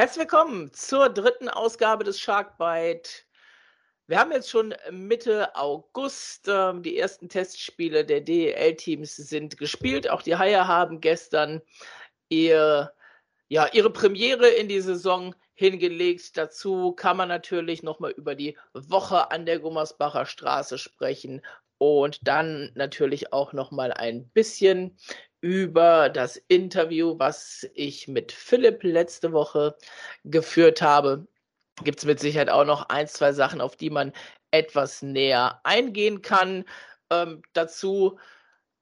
Herzlich willkommen zur dritten Ausgabe des Sharkbite. Wir haben jetzt schon Mitte August. Ähm, die ersten Testspiele der DEL-Teams sind gespielt. Auch die Haie haben gestern ihr, ja, ihre Premiere in die Saison hingelegt. Dazu kann man natürlich nochmal über die Woche an der Gummersbacher Straße sprechen und dann natürlich auch nochmal ein bisschen über das Interview, was ich mit Philipp letzte Woche geführt habe. Gibt es mit Sicherheit auch noch ein, zwei Sachen, auf die man etwas näher eingehen kann. Ähm, dazu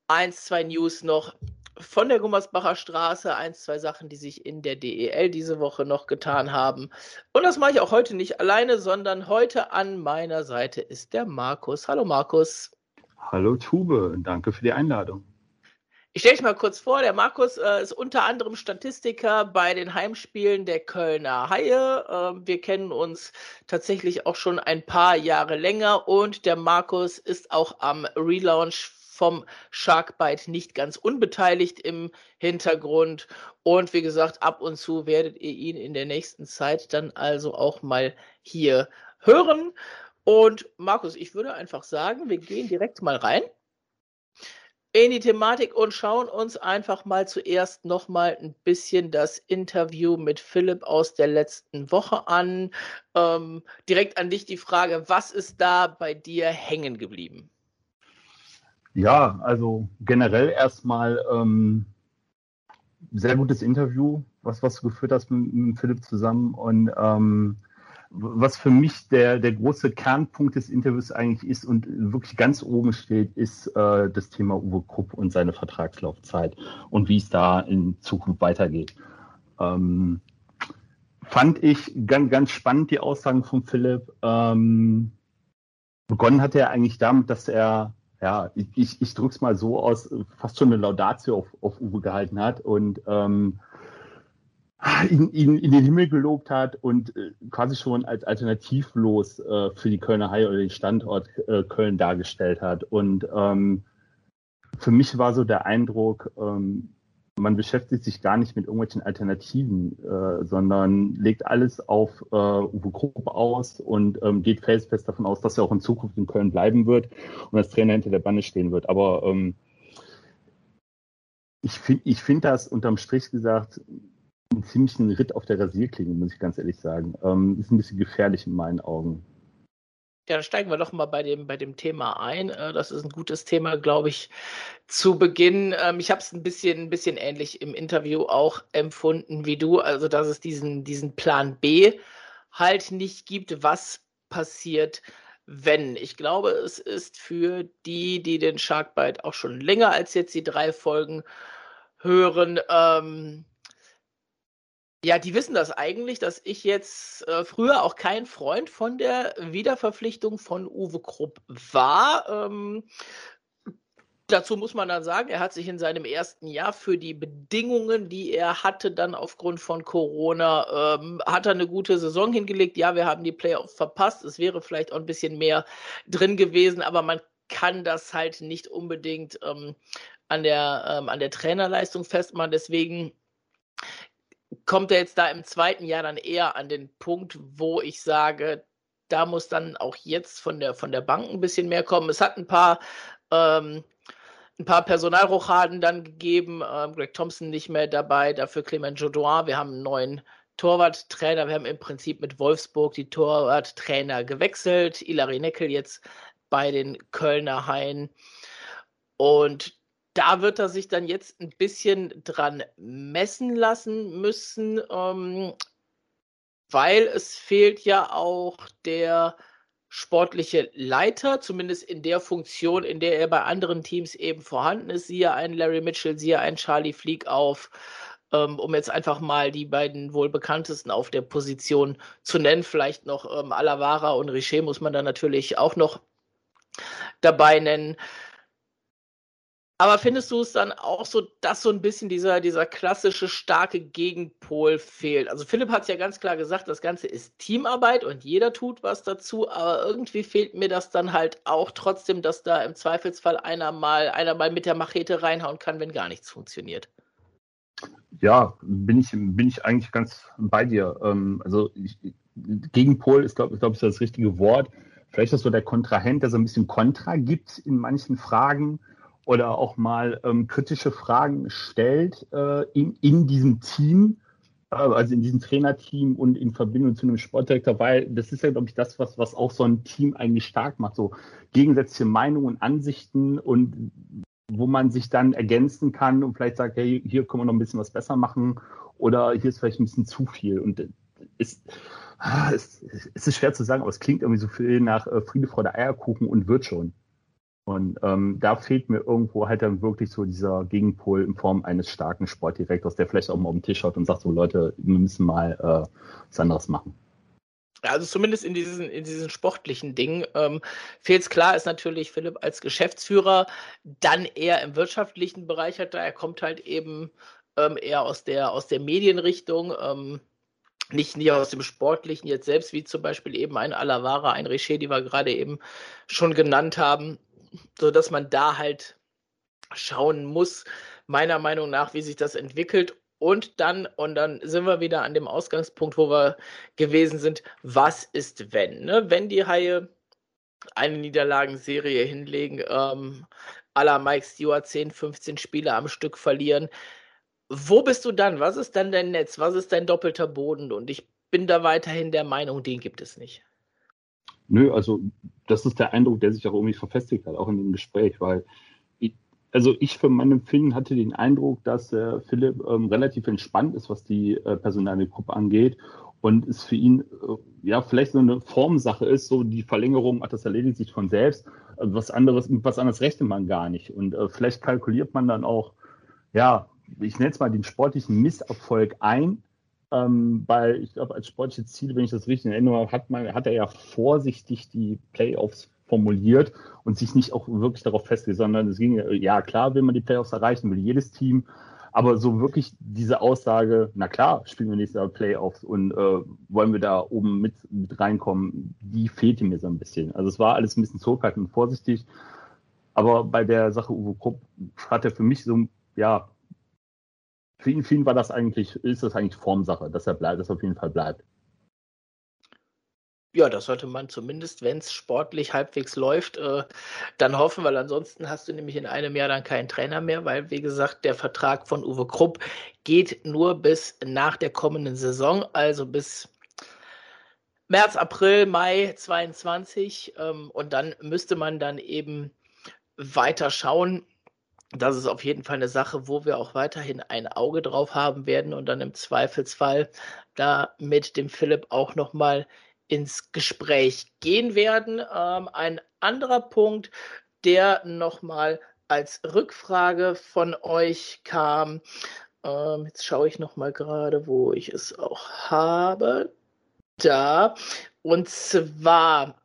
eins, zwei News noch von der Gummersbacher Straße, eins, zwei Sachen, die sich in der DEL diese Woche noch getan haben. Und das mache ich auch heute nicht alleine, sondern heute an meiner Seite ist der Markus. Hallo Markus. Hallo Tube, danke für die Einladung. Ich stelle dich mal kurz vor, der Markus äh, ist unter anderem Statistiker bei den Heimspielen der Kölner Haie. Äh, wir kennen uns tatsächlich auch schon ein paar Jahre länger und der Markus ist auch am Relaunch vom Sharkbite nicht ganz unbeteiligt im Hintergrund. Und wie gesagt, ab und zu werdet ihr ihn in der nächsten Zeit dann also auch mal hier hören. Und Markus, ich würde einfach sagen, wir gehen direkt mal rein in die Thematik und schauen uns einfach mal zuerst noch mal ein bisschen das Interview mit Philipp aus der letzten Woche an. Ähm, direkt an dich die Frage, was ist da bei dir hängen geblieben? Ja, also generell erstmal ähm, sehr gutes Interview, was, was du geführt hast mit, mit Philipp zusammen und ähm, was für mich der, der große Kernpunkt des Interviews eigentlich ist und wirklich ganz oben steht, ist äh, das Thema Uwe Krupp und seine Vertragslaufzeit und wie es da in Zukunft weitergeht. Ähm, fand ich ganz, ganz spannend die Aussagen von Philipp. Ähm, begonnen hat er eigentlich damit, dass er, ja, ich, ich, es mal so aus, fast schon eine Laudatio auf, auf Uwe gehalten hat und ähm, ihn, ihn in den Himmel gelobt hat und äh, quasi schon als alternativlos äh, für die Kölner Haie oder den Standort äh, Köln dargestellt hat. Und ähm, für mich war so der Eindruck, ähm, man beschäftigt sich gar nicht mit irgendwelchen Alternativen, äh, sondern legt alles auf äh, Uwe Gruppe aus und ähm, geht felsenfest davon aus, dass er auch in Zukunft in Köln bleiben wird und als Trainer hinter der Bande stehen wird. Aber ähm, ich finde ich find das unterm Strich gesagt einen ziemlichen Ritt auf der Rasierklinge, muss ich ganz ehrlich sagen. Ähm, ist ein bisschen gefährlich in meinen Augen. Ja, dann steigen wir doch mal bei dem, bei dem Thema ein. Äh, das ist ein gutes Thema, glaube ich, zu Beginn. Ähm, ich habe es ein bisschen, ein bisschen ähnlich im Interview auch empfunden wie du. Also, dass es diesen, diesen Plan B halt nicht gibt. Was passiert, wenn? Ich glaube, es ist für die, die den Sharkbite auch schon länger als jetzt die drei Folgen hören, ähm, ja, die wissen das eigentlich, dass ich jetzt äh, früher auch kein Freund von der Wiederverpflichtung von Uwe Krupp war. Ähm, dazu muss man dann sagen, er hat sich in seinem ersten Jahr für die Bedingungen, die er hatte, dann aufgrund von Corona, ähm, hat er eine gute Saison hingelegt. Ja, wir haben die Playoffs verpasst. Es wäre vielleicht auch ein bisschen mehr drin gewesen, aber man kann das halt nicht unbedingt ähm, an, der, ähm, an der Trainerleistung festmachen. Deswegen kommt er jetzt da im zweiten Jahr dann eher an den Punkt, wo ich sage, da muss dann auch jetzt von der, von der Bank ein bisschen mehr kommen. Es hat ein paar, ähm, ein paar Personalrochaden dann gegeben. Ähm, Greg Thompson nicht mehr dabei, dafür Clement Jodoin. Wir haben einen neuen Torwarttrainer. Wir haben im Prinzip mit Wolfsburg die Torwarttrainer gewechselt. Ilari Neckel jetzt bei den Kölner Haien. Und da wird er sich dann jetzt ein bisschen dran messen lassen müssen, ähm, weil es fehlt ja auch der sportliche Leiter, zumindest in der Funktion, in der er bei anderen Teams eben vorhanden ist. Siehe ein Larry Mitchell, siehe ein Charlie Fleek auf, ähm, um jetzt einfach mal die beiden wohl bekanntesten auf der Position zu nennen. Vielleicht noch ähm, Alavara und Richer muss man da natürlich auch noch dabei nennen. Aber findest du es dann auch so, dass so ein bisschen dieser, dieser klassische starke Gegenpol fehlt? Also Philipp hat es ja ganz klar gesagt, das Ganze ist Teamarbeit und jeder tut was dazu, aber irgendwie fehlt mir das dann halt auch trotzdem, dass da im Zweifelsfall einer mal, einer mal mit der Machete reinhauen kann, wenn gar nichts funktioniert. Ja, bin ich, bin ich eigentlich ganz bei dir. Ähm, also ich, Gegenpol ist, glaube glaub ich, das richtige Wort. Vielleicht ist so der Kontrahent, der so ein bisschen Kontra gibt in manchen Fragen oder auch mal ähm, kritische Fragen stellt äh, in, in diesem Team, äh, also in diesem Trainerteam und in Verbindung zu einem Sportdirektor, weil das ist ja, glaube ich, das, was, was auch so ein Team eigentlich stark macht. So gegensätzliche Meinungen und Ansichten und wo man sich dann ergänzen kann und vielleicht sagt, hey, hier können wir noch ein bisschen was besser machen oder hier ist vielleicht ein bisschen zu viel. Und ist, ah, es, es ist schwer zu sagen, aber es klingt irgendwie so viel nach äh, Friede, Freude, Eierkuchen und wird schon. Und ähm, da fehlt mir irgendwo halt dann wirklich so dieser Gegenpol in Form eines starken Sportdirektors, der vielleicht auch mal auf den Tisch schaut und sagt so, Leute, wir müssen mal äh, was anderes machen. Also zumindest in diesen, in diesen sportlichen Dingen. Ähm, fehlt es klar, ist natürlich Philipp als Geschäftsführer dann eher im wirtschaftlichen Bereich hat. Er kommt halt eben ähm, eher aus der, aus der Medienrichtung. Ähm, nicht, nicht aus dem Sportlichen jetzt selbst, wie zum Beispiel eben ein Alavara, ein Richer, die wir gerade eben schon genannt haben so dass man da halt schauen muss, meiner Meinung nach, wie sich das entwickelt. Und dann, und dann sind wir wieder an dem Ausgangspunkt, wo wir gewesen sind, was ist wenn? Ne? Wenn die Haie eine Niederlagenserie hinlegen, ähm, à la Mike Stewart 10, 15 Spiele am Stück verlieren, wo bist du dann? Was ist dann dein Netz? Was ist dein doppelter Boden? Und ich bin da weiterhin der Meinung, den gibt es nicht. Nö, also das ist der Eindruck, der sich auch irgendwie verfestigt hat, auch in dem Gespräch, weil also ich für mein Empfinden hatte den Eindruck, dass äh, Philipp ähm, relativ entspannt ist, was die äh, personale angeht und es für ihn äh, ja vielleicht so eine Formsache ist, so die Verlängerung, ach, das erledigt sich von selbst, also was anderes, was anderes rechnet man gar nicht und äh, vielleicht kalkuliert man dann auch, ja, ich nenne es mal den sportlichen Misserfolg ein, ähm, weil ich glaube, als sportliches Ziel, wenn ich das richtig erinnere, hat, man, hat er ja vorsichtig die Playoffs formuliert und sich nicht auch wirklich darauf festgelegt, sondern es ging, ja klar will man die Playoffs erreichen, will jedes Team, aber so wirklich diese Aussage, na klar, spielen wir nächstes Jahr Playoffs und äh, wollen wir da oben mit, mit reinkommen, die fehlte mir so ein bisschen. Also es war alles ein bisschen zurückhaltend und vorsichtig, aber bei der Sache Uwe Krupp hat er für mich so, ja, für ihn, für ihn war das eigentlich, ist das eigentlich Formsache, dass er bleibt, dass er auf jeden Fall bleibt. Ja, das sollte man zumindest, wenn es sportlich halbwegs läuft, äh, dann hoffen, weil ansonsten hast du nämlich in einem Jahr dann keinen Trainer mehr, weil, wie gesagt, der Vertrag von Uwe Krupp geht nur bis nach der kommenden Saison, also bis März, April, Mai 22. Ähm, und dann müsste man dann eben weiter schauen, das ist auf jeden Fall eine Sache, wo wir auch weiterhin ein Auge drauf haben werden und dann im Zweifelsfall da mit dem Philipp auch nochmal ins Gespräch gehen werden. Ähm, ein anderer Punkt, der nochmal als Rückfrage von euch kam. Ähm, jetzt schaue ich nochmal gerade, wo ich es auch habe. Da. Und zwar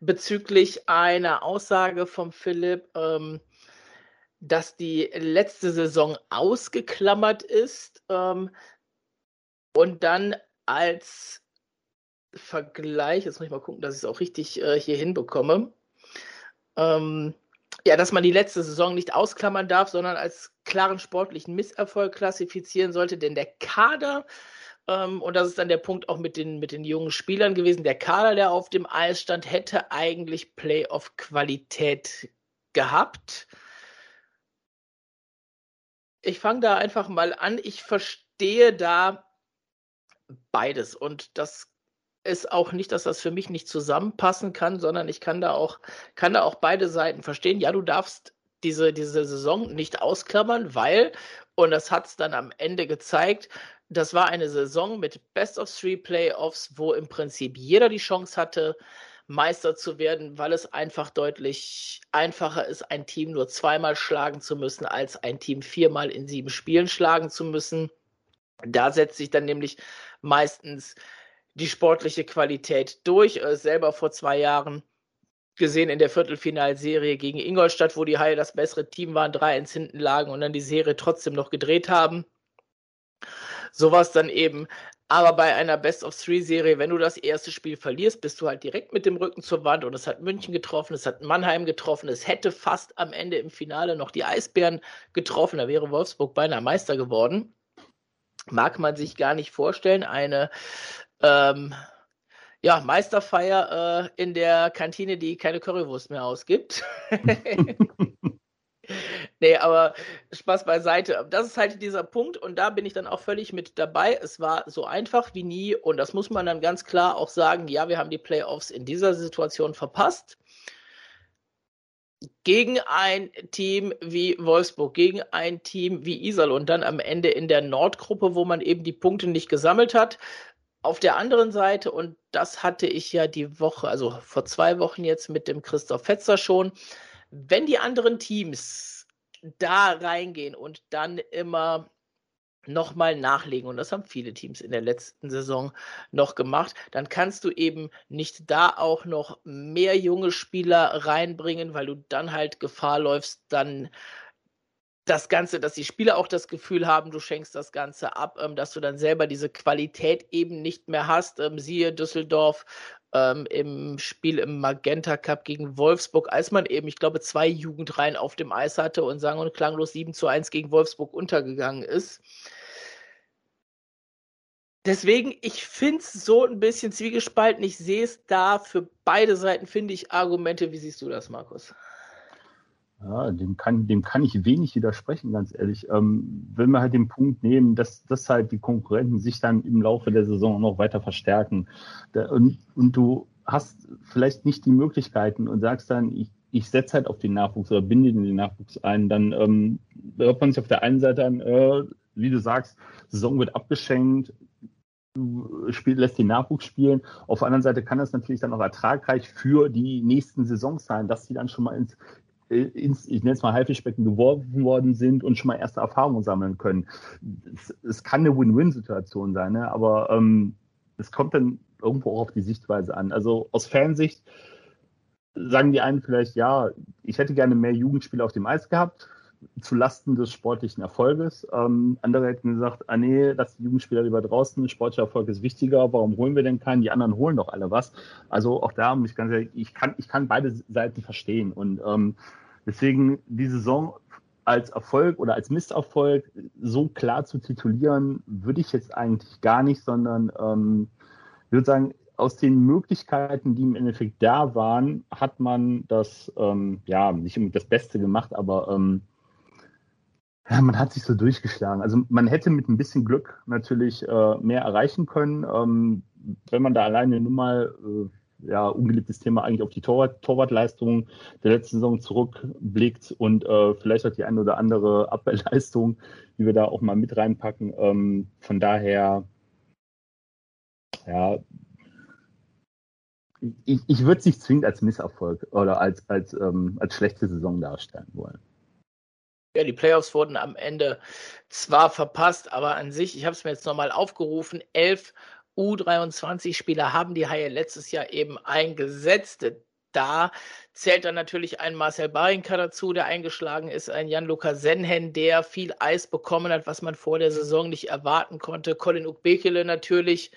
bezüglich einer Aussage von Philipp, ähm, dass die letzte Saison ausgeklammert ist ähm, und dann als Vergleich, jetzt muss ich mal gucken, dass ich es auch richtig äh, hier hinbekomme, ähm, ja, dass man die letzte Saison nicht ausklammern darf, sondern als klaren sportlichen Misserfolg klassifizieren sollte, denn der Kader, ähm, und das ist dann der Punkt auch mit den, mit den jungen Spielern gewesen, der Kader, der auf dem Eis stand, hätte eigentlich Playoff-Qualität gehabt ich fange da einfach mal an. Ich verstehe da beides und das ist auch nicht, dass das für mich nicht zusammenpassen kann, sondern ich kann da auch, kann da auch beide Seiten verstehen. Ja, du darfst diese, diese Saison nicht ausklammern, weil, und das hat es dann am Ende gezeigt, das war eine Saison mit Best of Three Playoffs, wo im Prinzip jeder die Chance hatte, Meister zu werden, weil es einfach deutlich einfacher ist, ein Team nur zweimal schlagen zu müssen, als ein Team viermal in sieben Spielen schlagen zu müssen. Da setzt sich dann nämlich meistens die sportliche Qualität durch. Äh, selber vor zwei Jahren gesehen in der Viertelfinalserie gegen Ingolstadt, wo die Haie das bessere Team waren, drei ins hinten lagen und dann die Serie trotzdem noch gedreht haben. Sowas dann eben. Aber bei einer Best-of-Three-Serie, wenn du das erste Spiel verlierst, bist du halt direkt mit dem Rücken zur Wand und es hat München getroffen, es hat Mannheim getroffen, es hätte fast am Ende im Finale noch die Eisbären getroffen, da wäre Wolfsburg beinahe Meister geworden. Mag man sich gar nicht vorstellen, eine ähm, ja, Meisterfeier äh, in der Kantine, die keine Currywurst mehr ausgibt. nee, aber Spaß beiseite. Das ist halt dieser Punkt und da bin ich dann auch völlig mit dabei. Es war so einfach wie nie und das muss man dann ganz klar auch sagen. Ja, wir haben die Playoffs in dieser Situation verpasst. Gegen ein Team wie Wolfsburg, gegen ein Team wie Isal und dann am Ende in der Nordgruppe, wo man eben die Punkte nicht gesammelt hat. Auf der anderen Seite, und das hatte ich ja die Woche, also vor zwei Wochen jetzt mit dem Christoph Fetzer schon, wenn die anderen Teams da reingehen und dann immer nochmal nachlegen, und das haben viele Teams in der letzten Saison noch gemacht, dann kannst du eben nicht da auch noch mehr junge Spieler reinbringen, weil du dann halt Gefahr läufst, dann das Ganze, dass die Spieler auch das Gefühl haben, du schenkst das Ganze ab, ähm, dass du dann selber diese Qualität eben nicht mehr hast. Ähm, siehe Düsseldorf ähm, im Spiel im Magenta Cup gegen Wolfsburg, als man eben, ich glaube, zwei Jugendreihen auf dem Eis hatte und sang- und klanglos 7 zu 1 gegen Wolfsburg untergegangen ist. Deswegen, ich finde es so ein bisschen zwiegespalten. Ich sehe es da für beide Seiten, finde ich, Argumente. Wie siehst du das, Markus? Ja, dem kann, dem kann ich wenig widersprechen, ganz ehrlich. Ähm, wenn wir halt den Punkt nehmen, dass, dass halt die Konkurrenten sich dann im Laufe der Saison noch weiter verstärken da, und, und du hast vielleicht nicht die Möglichkeiten und sagst dann, ich, ich setze halt auf den Nachwuchs oder binde den Nachwuchs ein, dann ähm, hört man sich auf der einen Seite an, äh, wie du sagst, Saison wird abgeschenkt, du spiel, lässt den Nachwuchs spielen. Auf der anderen Seite kann das natürlich dann auch ertragreich für die nächsten Saisons sein, dass sie dann schon mal ins ins, ich nenne es mal Haifischbecken geworfen worden sind und schon mal erste Erfahrungen sammeln können. Es, es kann eine Win-Win-Situation sein, ne? aber ähm, es kommt dann irgendwo auch auf die Sichtweise an. Also aus Fansicht sagen die einen vielleicht, ja, ich hätte gerne mehr Jugendspiele auf dem Eis gehabt, zu Lasten des sportlichen Erfolges. Ähm, andere hätten gesagt, ah nee, lass die Jugendspieler lieber draußen, sportlicher Erfolg ist wichtiger, warum holen wir denn keinen? Die anderen holen doch alle was. Also auch da muss ich ganz ehrlich, ich kann, ich kann beide Seiten verstehen. Und ähm, deswegen die Saison als Erfolg oder als Misserfolg so klar zu titulieren, würde ich jetzt eigentlich gar nicht, sondern ähm, ich würde sagen, aus den Möglichkeiten, die im Endeffekt da waren, hat man das, ähm, ja, nicht das Beste gemacht, aber ähm, ja, man hat sich so durchgeschlagen. Also man hätte mit ein bisschen Glück natürlich äh, mehr erreichen können. Ähm, wenn man da alleine nur mal, äh, ja, ungeliebtes Thema eigentlich auf die Torwart, Torwartleistung der letzten Saison zurückblickt und äh, vielleicht auch die eine oder andere Abwehrleistung, die wir da auch mal mit reinpacken. Ähm, von daher, ja, ich, ich würde es nicht zwingend als Misserfolg oder als, als, ähm, als schlechte Saison darstellen wollen. Ja, die Playoffs wurden am Ende zwar verpasst, aber an sich, ich habe es mir jetzt nochmal aufgerufen, elf U23-Spieler haben die Haie letztes Jahr eben eingesetzt. Da zählt dann natürlich ein Marcel Barinka dazu, der eingeschlagen ist, ein Jan-Luca Senhen, der viel Eis bekommen hat, was man vor der Saison nicht erwarten konnte. Colin Ukbekele natürlich.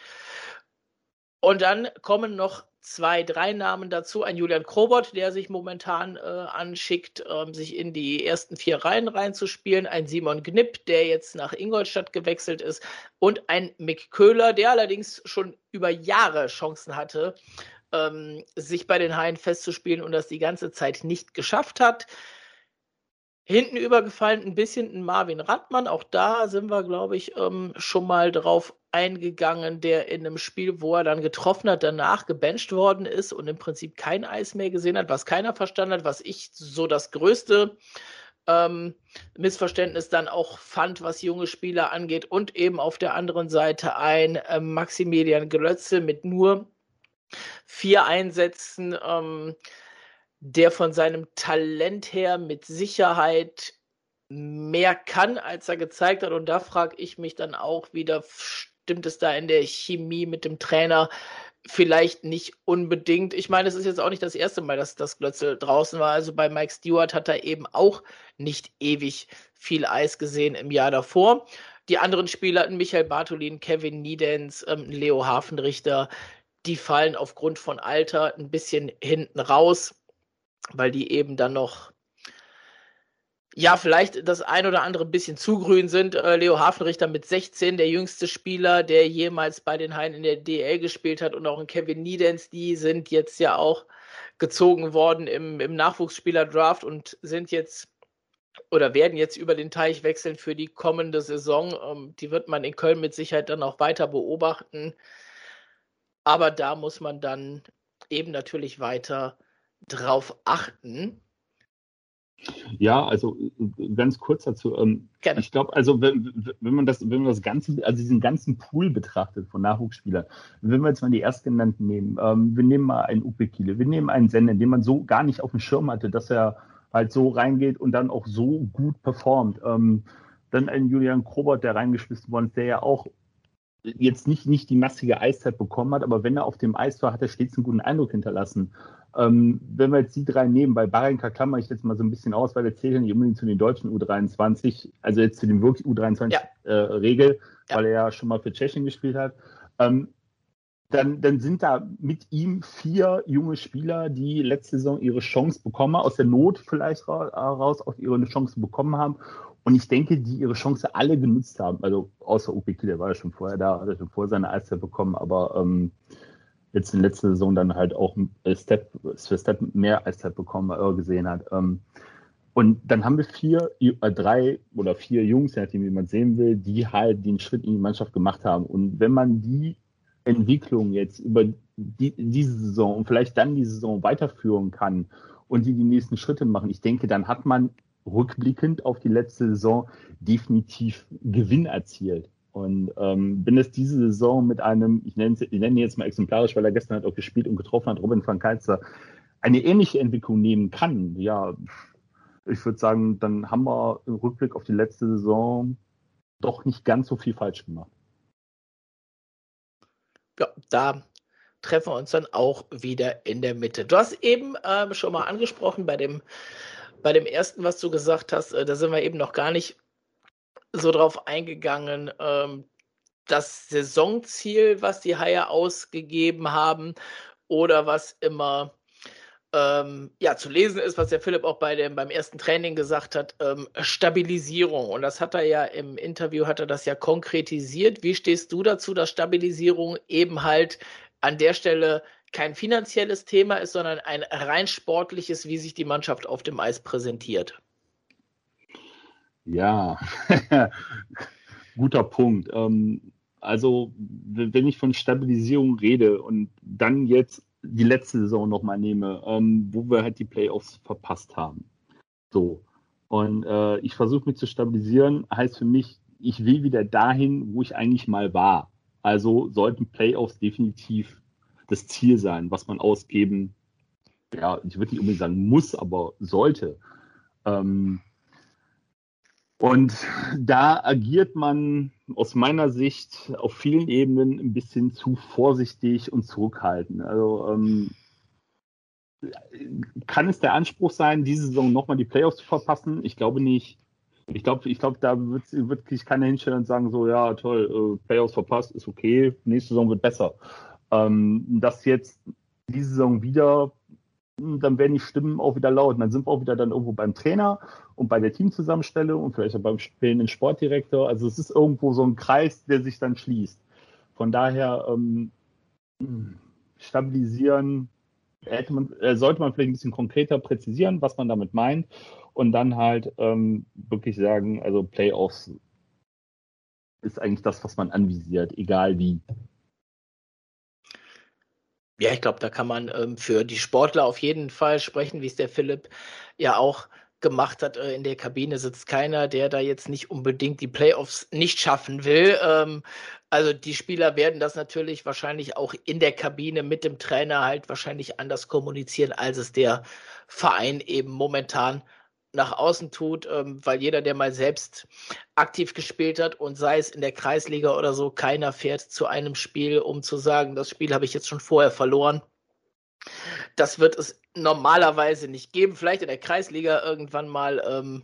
Und dann kommen noch zwei, drei Namen dazu. Ein Julian Krobot, der sich momentan äh, anschickt, ähm, sich in die ersten vier Reihen reinzuspielen. Ein Simon Gnipp, der jetzt nach Ingolstadt gewechselt ist. Und ein Mick Köhler, der allerdings schon über Jahre Chancen hatte, ähm, sich bei den Haien festzuspielen und das die ganze Zeit nicht geschafft hat. Hinten übergefallen ein bisschen ein Marvin Radmann. Auch da sind wir, glaube ich, ähm, schon mal drauf eingegangen, der in einem Spiel, wo er dann getroffen hat, danach gebencht worden ist und im Prinzip kein Eis mehr gesehen hat, was keiner verstanden hat, was ich so das größte ähm, Missverständnis dann auch fand, was junge Spieler angeht. Und eben auf der anderen Seite ein äh, Maximilian Glötze mit nur vier Einsätzen. Ähm, der von seinem Talent her mit Sicherheit mehr kann, als er gezeigt hat. Und da frage ich mich dann auch wieder, stimmt es da in der Chemie mit dem Trainer? Vielleicht nicht unbedingt. Ich meine, es ist jetzt auch nicht das erste Mal, dass das Glötzel draußen war. Also bei Mike Stewart hat er eben auch nicht ewig viel Eis gesehen im Jahr davor. die anderen Spieler, Michael Bartolin, Kevin Niedens, ähm, Leo Hafenrichter, die fallen aufgrund von Alter ein bisschen hinten raus, weil die eben dann noch ja, vielleicht das ein oder andere ein bisschen zu grün sind. Äh, Leo Hafenrichter mit 16, der jüngste Spieler, der jemals bei den Haien in der DL gespielt hat und auch ein Kevin Niedens, die sind jetzt ja auch gezogen worden im, im Nachwuchsspieler-Draft und sind jetzt oder werden jetzt über den Teich wechseln für die kommende Saison. Ähm, die wird man in Köln mit Sicherheit dann auch weiter beobachten. Aber da muss man dann eben natürlich weiter drauf achten. Ja, also ganz kurz dazu. Ähm. Ich glaube, also wenn, wenn, man das, wenn man das ganze, also diesen ganzen Pool betrachtet von Nachwuchsspielern, wenn wir jetzt mal die erstgenannten nehmen, ähm, wir nehmen mal einen Upe Kiele, wir nehmen einen Sender, den man so gar nicht auf dem Schirm hatte, dass er halt so reingeht und dann auch so gut performt. Ähm, dann ein Julian Krobert, der reingeschmissen worden ist, der ja auch jetzt nicht, nicht die massige Eiszeit bekommen hat, aber wenn er auf dem Eis war, hat er stets einen guten Eindruck hinterlassen. Ähm, wenn wir jetzt die drei nehmen, bei Barenka klammer ich jetzt mal so ein bisschen aus, weil er zählt ja nicht unbedingt zu den deutschen U23, also jetzt zu dem wirklich U23-Regel, ja. äh, ja. weil er ja schon mal für Tschechien gespielt hat. Ähm, dann, dann sind da mit ihm vier junge Spieler, die letzte Saison ihre Chance bekommen, aus der Not vielleicht raus auch ihre Chance bekommen haben. Und ich denke, die ihre Chance alle genutzt haben. Also außer Upiki, der war ja schon vorher da, hat er schon vorher seine Eiszeit bekommen, aber ähm, jetzt in letzter Saison dann halt auch Step für Step mehr Eiszeit bekommen, weil er gesehen hat. Ähm, und dann haben wir vier, äh, drei oder vier Jungs, je nachdem, man sehen will, die halt den Schritt in die Mannschaft gemacht haben. Und wenn man die Entwicklung jetzt über die, diese Saison und vielleicht dann die Saison weiterführen kann und die die nächsten Schritte machen, ich denke, dann hat man rückblickend auf die letzte Saison definitiv Gewinn erzielt. Und ähm, wenn es diese Saison mit einem, ich nenne, ich nenne ihn jetzt mal exemplarisch, weil er gestern halt auch gespielt und getroffen hat, Robin van Kalzer, eine ähnliche Entwicklung nehmen kann, ja, ich würde sagen, dann haben wir im Rückblick auf die letzte Saison doch nicht ganz so viel falsch gemacht. Ja, da treffen wir uns dann auch wieder in der Mitte. Du hast eben ähm, schon mal angesprochen bei dem, bei dem ersten, was du gesagt hast, äh, da sind wir eben noch gar nicht so drauf eingegangen. Ähm, das Saisonziel, was die Haie ausgegeben haben oder was immer ähm, ja, zu lesen ist, was der Philipp auch bei dem, beim ersten Training gesagt hat, ähm, Stabilisierung. Und das hat er ja im Interview, hat er das ja konkretisiert. Wie stehst du dazu, dass Stabilisierung eben halt an der Stelle kein finanzielles Thema ist, sondern ein rein sportliches, wie sich die Mannschaft auf dem Eis präsentiert? Ja, guter Punkt. Ähm, also, wenn ich von Stabilisierung rede und dann jetzt die letzte Saison nochmal nehme, ähm, wo wir halt die Playoffs verpasst haben. So. Und äh, ich versuche mich zu stabilisieren, heißt für mich, ich will wieder dahin, wo ich eigentlich mal war. Also sollten Playoffs definitiv das Ziel sein, was man ausgeben, ja, ich würde nicht unbedingt sagen muss, aber sollte. Ähm, und da agiert man aus meiner Sicht auf vielen Ebenen ein bisschen zu vorsichtig und zurückhaltend. Also ähm, kann es der Anspruch sein, diese Saison nochmal die Playoffs zu verpassen? Ich glaube nicht. Ich glaube, ich glaube, da wird wirklich keiner hinstellen und sagen, so, ja, toll, äh, Playoffs verpasst, ist okay, nächste Saison wird besser. Ähm, dass jetzt diese Saison wieder dann werden die Stimmen auch wieder laut. Und dann sind wir auch wieder dann irgendwo beim Trainer und bei der Teamzusammenstellung und vielleicht auch beim spielenden Sportdirektor. Also es ist irgendwo so ein Kreis, der sich dann schließt. Von daher ähm, stabilisieren, man, äh, sollte man vielleicht ein bisschen konkreter präzisieren, was man damit meint. Und dann halt ähm, wirklich sagen, also Playoffs ist eigentlich das, was man anvisiert, egal wie. Ja, ich glaube, da kann man ähm, für die Sportler auf jeden Fall sprechen, wie es der Philipp ja auch gemacht hat. Äh, in der Kabine sitzt keiner, der da jetzt nicht unbedingt die Playoffs nicht schaffen will. Ähm, also die Spieler werden das natürlich wahrscheinlich auch in der Kabine mit dem Trainer halt wahrscheinlich anders kommunizieren, als es der Verein eben momentan nach außen tut, ähm, weil jeder, der mal selbst aktiv gespielt hat und sei es in der Kreisliga oder so, keiner fährt zu einem Spiel, um zu sagen, das Spiel habe ich jetzt schon vorher verloren. Das wird es normalerweise nicht geben. Vielleicht in der Kreisliga irgendwann mal, ähm,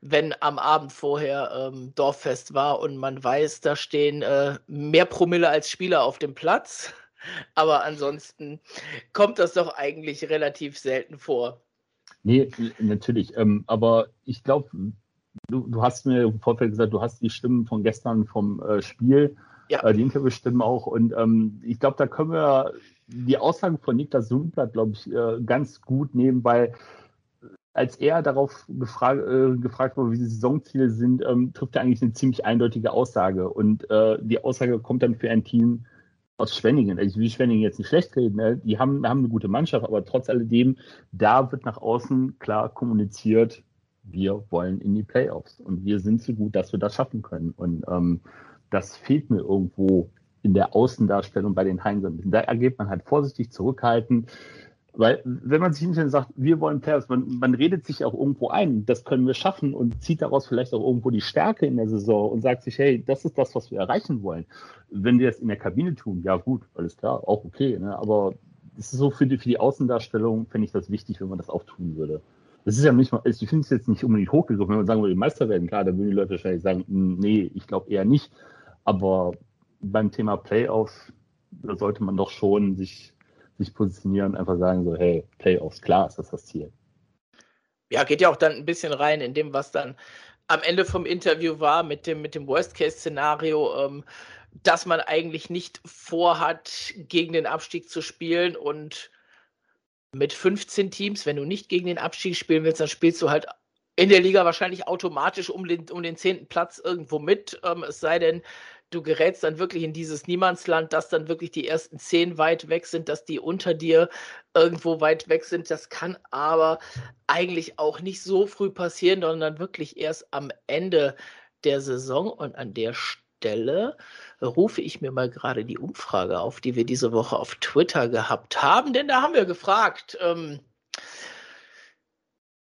wenn am Abend vorher ähm, Dorffest war und man weiß, da stehen äh, mehr Promille als Spieler auf dem Platz. Aber ansonsten kommt das doch eigentlich relativ selten vor. Nee, natürlich. Ähm, aber ich glaube, du, du, hast mir im Vorfeld gesagt, du hast die Stimmen von gestern vom äh, Spiel, ja. äh, die Interviewstimmen auch. Und ähm, ich glaube, da können wir die Aussagen von Niklas Sundblatt, glaube ich, äh, ganz gut nehmen, weil als er darauf gefragt, äh, gefragt wurde, wie die Saisonziele sind, ähm, trifft er eigentlich eine ziemlich eindeutige Aussage. Und äh, die Aussage kommt dann für ein Team aus Schwenningen. Also ich will Schwenningen jetzt nicht schlecht reden, ne? die haben, haben eine gute Mannschaft, aber trotz alledem, da wird nach außen klar kommuniziert, wir wollen in die Playoffs und wir sind so gut, dass wir das schaffen können. Und ähm, das fehlt mir irgendwo in der Außendarstellung bei den Haien Da ergeht man halt vorsichtig zurückhalten. Weil, wenn man sich und sagt, wir wollen Playoffs, man, man redet sich auch irgendwo ein, das können wir schaffen und zieht daraus vielleicht auch irgendwo die Stärke in der Saison und sagt sich, hey, das ist das, was wir erreichen wollen. Wenn wir das in der Kabine tun, ja gut, alles klar, auch okay, ne? aber es ist so für die, für die Außendarstellung, fände ich das wichtig, wenn man das auch tun würde. Das ist ja nicht mal, also ich finde es jetzt nicht unbedingt hochgegriffen, wenn man sagen würde, Meister werden, klar, dann würden die Leute wahrscheinlich sagen, hm, nee, ich glaube eher nicht. Aber beim Thema Playoffs, da sollte man doch schon sich sich positionieren und einfach sagen so, hey, Playoffs, klar ist das das Ziel. Ja, geht ja auch dann ein bisschen rein in dem, was dann am Ende vom Interview war mit dem, mit dem Worst-Case-Szenario, ähm, dass man eigentlich nicht vorhat, gegen den Abstieg zu spielen und mit 15 Teams, wenn du nicht gegen den Abstieg spielen willst, dann spielst du halt in der Liga wahrscheinlich automatisch um den, um den zehnten Platz irgendwo mit. Ähm, es sei denn, du gerätst dann wirklich in dieses Niemandsland, dass dann wirklich die ersten zehn weit weg sind, dass die unter dir irgendwo weit weg sind. Das kann aber eigentlich auch nicht so früh passieren, sondern wirklich erst am Ende der Saison. Und an der Stelle rufe ich mir mal gerade die Umfrage auf, die wir diese Woche auf Twitter gehabt haben, denn da haben wir gefragt, ähm,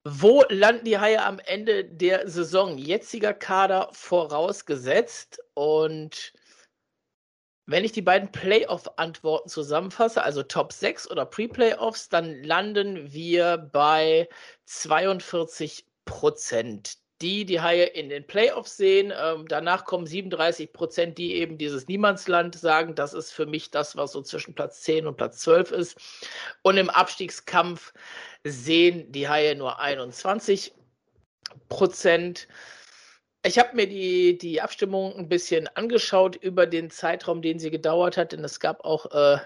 wo landen die Haie am Ende der Saison? Jetziger Kader vorausgesetzt. Und wenn ich die beiden Playoff-Antworten zusammenfasse, also Top 6 oder Pre-Playoffs, dann landen wir bei 42 Prozent. Die die Haie in den Playoffs sehen. Ähm, danach kommen 37 Prozent, die eben dieses Niemandsland sagen, das ist für mich das, was so zwischen Platz 10 und Platz 12 ist. Und im Abstiegskampf sehen die Haie nur 21 Prozent. Ich habe mir die, die Abstimmung ein bisschen angeschaut über den Zeitraum, den sie gedauert hat, denn es gab auch äh,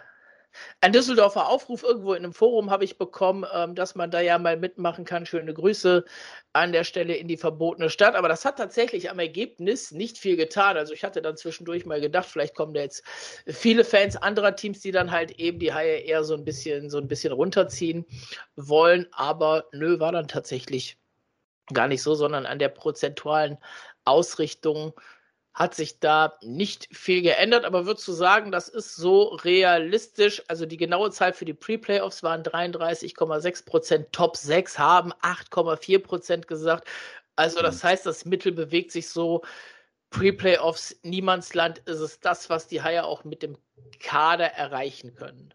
ein Düsseldorfer Aufruf irgendwo in einem Forum habe ich bekommen, ähm, dass man da ja mal mitmachen kann. Schöne Grüße an der Stelle in die verbotene Stadt. Aber das hat tatsächlich am Ergebnis nicht viel getan. Also ich hatte dann zwischendurch mal gedacht, vielleicht kommen da jetzt viele Fans anderer Teams, die dann halt eben die Haie eher so ein bisschen, so ein bisschen runterziehen wollen. Aber nö, war dann tatsächlich gar nicht so, sondern an der prozentualen Ausrichtung hat sich da nicht viel geändert, aber würdest du sagen, das ist so realistisch? Also die genaue Zahl für die Pre-Playoffs waren 33,6 Prozent, Top 6 haben 8,4 Prozent gesagt. Also das mhm. heißt, das Mittel bewegt sich so. Pre-Playoffs, Niemandsland ist es das, was die Haie auch mit dem Kader erreichen können.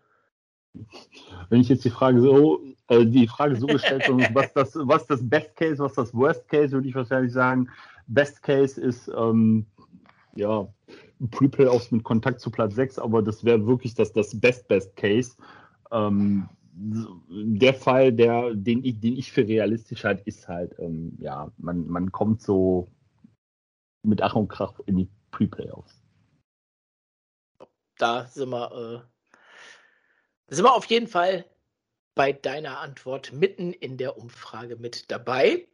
Wenn ich jetzt die Frage so, äh, die Frage so gestellt habe, was das, was das Best Case, was das Worst Case, würde ich wahrscheinlich sagen, Best Case ist ähm, ja, Pre-Playoffs mit Kontakt zu Platz 6, aber das wäre wirklich das, das Best-Best-Case. Ähm, der Fall, der, den, ich, den ich für realistisch halte, ist halt, ähm, ja, man, man kommt so mit Ach und Krach in die Pre-Playoffs. Da sind wir, äh, sind wir auf jeden Fall bei deiner Antwort mitten in der Umfrage mit dabei.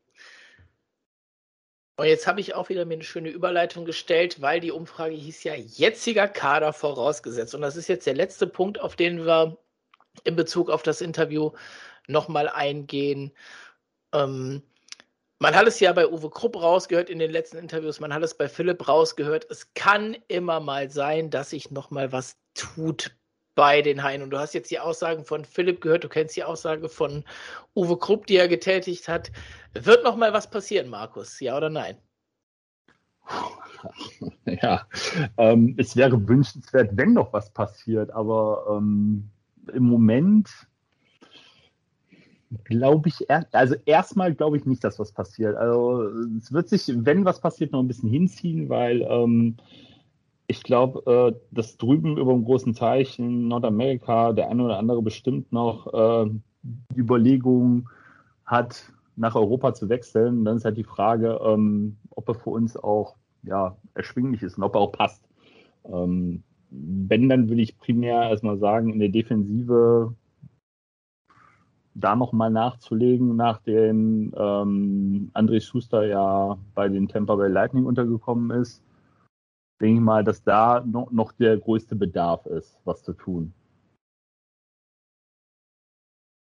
Und jetzt habe ich auch wieder mir eine schöne Überleitung gestellt, weil die Umfrage hieß ja jetziger Kader vorausgesetzt. Und das ist jetzt der letzte Punkt, auf den wir in Bezug auf das Interview nochmal eingehen. Ähm, man hat es ja bei Uwe Krupp rausgehört in den letzten Interviews, man hat es bei Philipp rausgehört. Es kann immer mal sein, dass sich nochmal was tut bei den Haien. Und du hast jetzt die Aussagen von Philipp gehört, du kennst die Aussage von Uwe Krupp, die er getätigt hat. Wird noch mal was passieren, Markus? Ja oder nein? Ja, ähm, es wäre wünschenswert, wenn noch was passiert, aber ähm, im Moment glaube ich, also erstmal glaube ich nicht, dass was passiert. Also es wird sich, wenn was passiert, noch ein bisschen hinziehen, weil ähm, ich glaube, äh, dass drüben über dem großen Teich in Nordamerika der eine oder andere bestimmt noch äh, die Überlegung hat, nach Europa zu wechseln. Und dann ist halt die Frage, ähm, ob er für uns auch ja, erschwinglich ist und ob er auch passt. Ähm, wenn, dann würde ich primär erstmal sagen, in der Defensive da nochmal nachzulegen, nachdem ähm, André Schuster ja bei den Tampa Bay Lightning untergekommen ist, denke ich mal, dass da noch, noch der größte Bedarf ist, was zu tun.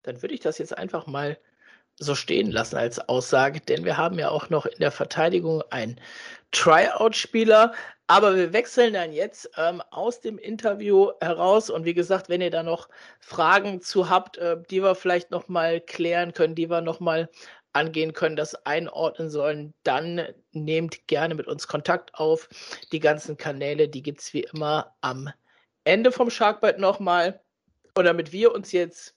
Dann würde ich das jetzt einfach mal so stehen lassen als Aussage, denn wir haben ja auch noch in der Verteidigung einen Tryout-Spieler, aber wir wechseln dann jetzt ähm, aus dem Interview heraus und wie gesagt, wenn ihr da noch Fragen zu habt, äh, die wir vielleicht noch mal klären können, die wir noch mal angehen können, das einordnen sollen, dann nehmt gerne mit uns Kontakt auf. Die ganzen Kanäle, die gibt es wie immer am Ende vom Sharkbite nochmal. Und damit wir uns jetzt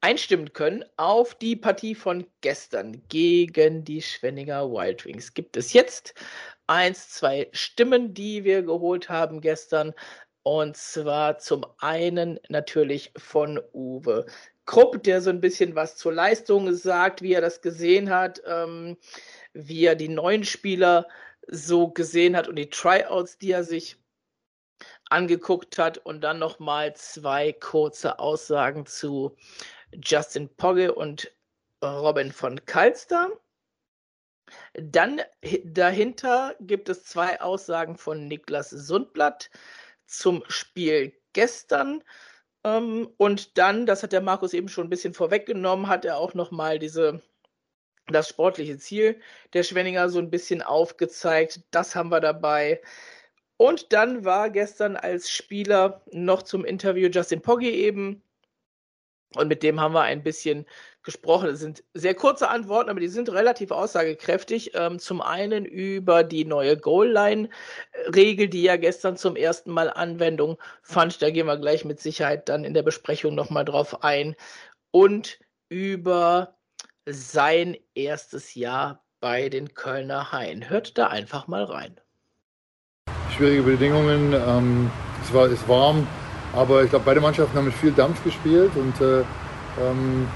einstimmen können auf die Partie von gestern gegen die Schwenninger Wild Wings. Gibt es jetzt eins, zwei Stimmen, die wir geholt haben gestern. Und zwar zum einen natürlich von Uwe Krupp, der so ein bisschen was zur Leistung sagt, wie er das gesehen hat, ähm, wie er die neuen Spieler so gesehen hat und die Tryouts, die er sich angeguckt hat und dann nochmal zwei kurze Aussagen zu Justin Pogge und Robin von Kalster. Dann dahinter gibt es zwei Aussagen von Niklas Sundblatt zum Spiel gestern. Ähm, und dann, das hat der Markus eben schon ein bisschen vorweggenommen, hat er auch nochmal diese das sportliche Ziel der Schwenninger so ein bisschen aufgezeigt. Das haben wir dabei. Und dann war gestern als Spieler noch zum Interview Justin Poggi eben und mit dem haben wir ein bisschen gesprochen. Es sind sehr kurze Antworten, aber die sind relativ aussagekräftig. Ähm, zum einen über die neue Goal-Line-Regel, die ja gestern zum ersten Mal Anwendung fand. Da gehen wir gleich mit Sicherheit dann in der Besprechung nochmal drauf ein. Und über sein erstes Jahr bei den Kölner Haien. Hört da einfach mal rein. Schwierige Bedingungen. Ähm, es war ist warm aber ich glaube, beide Mannschaften haben mit viel Dampf gespielt und äh, ähm,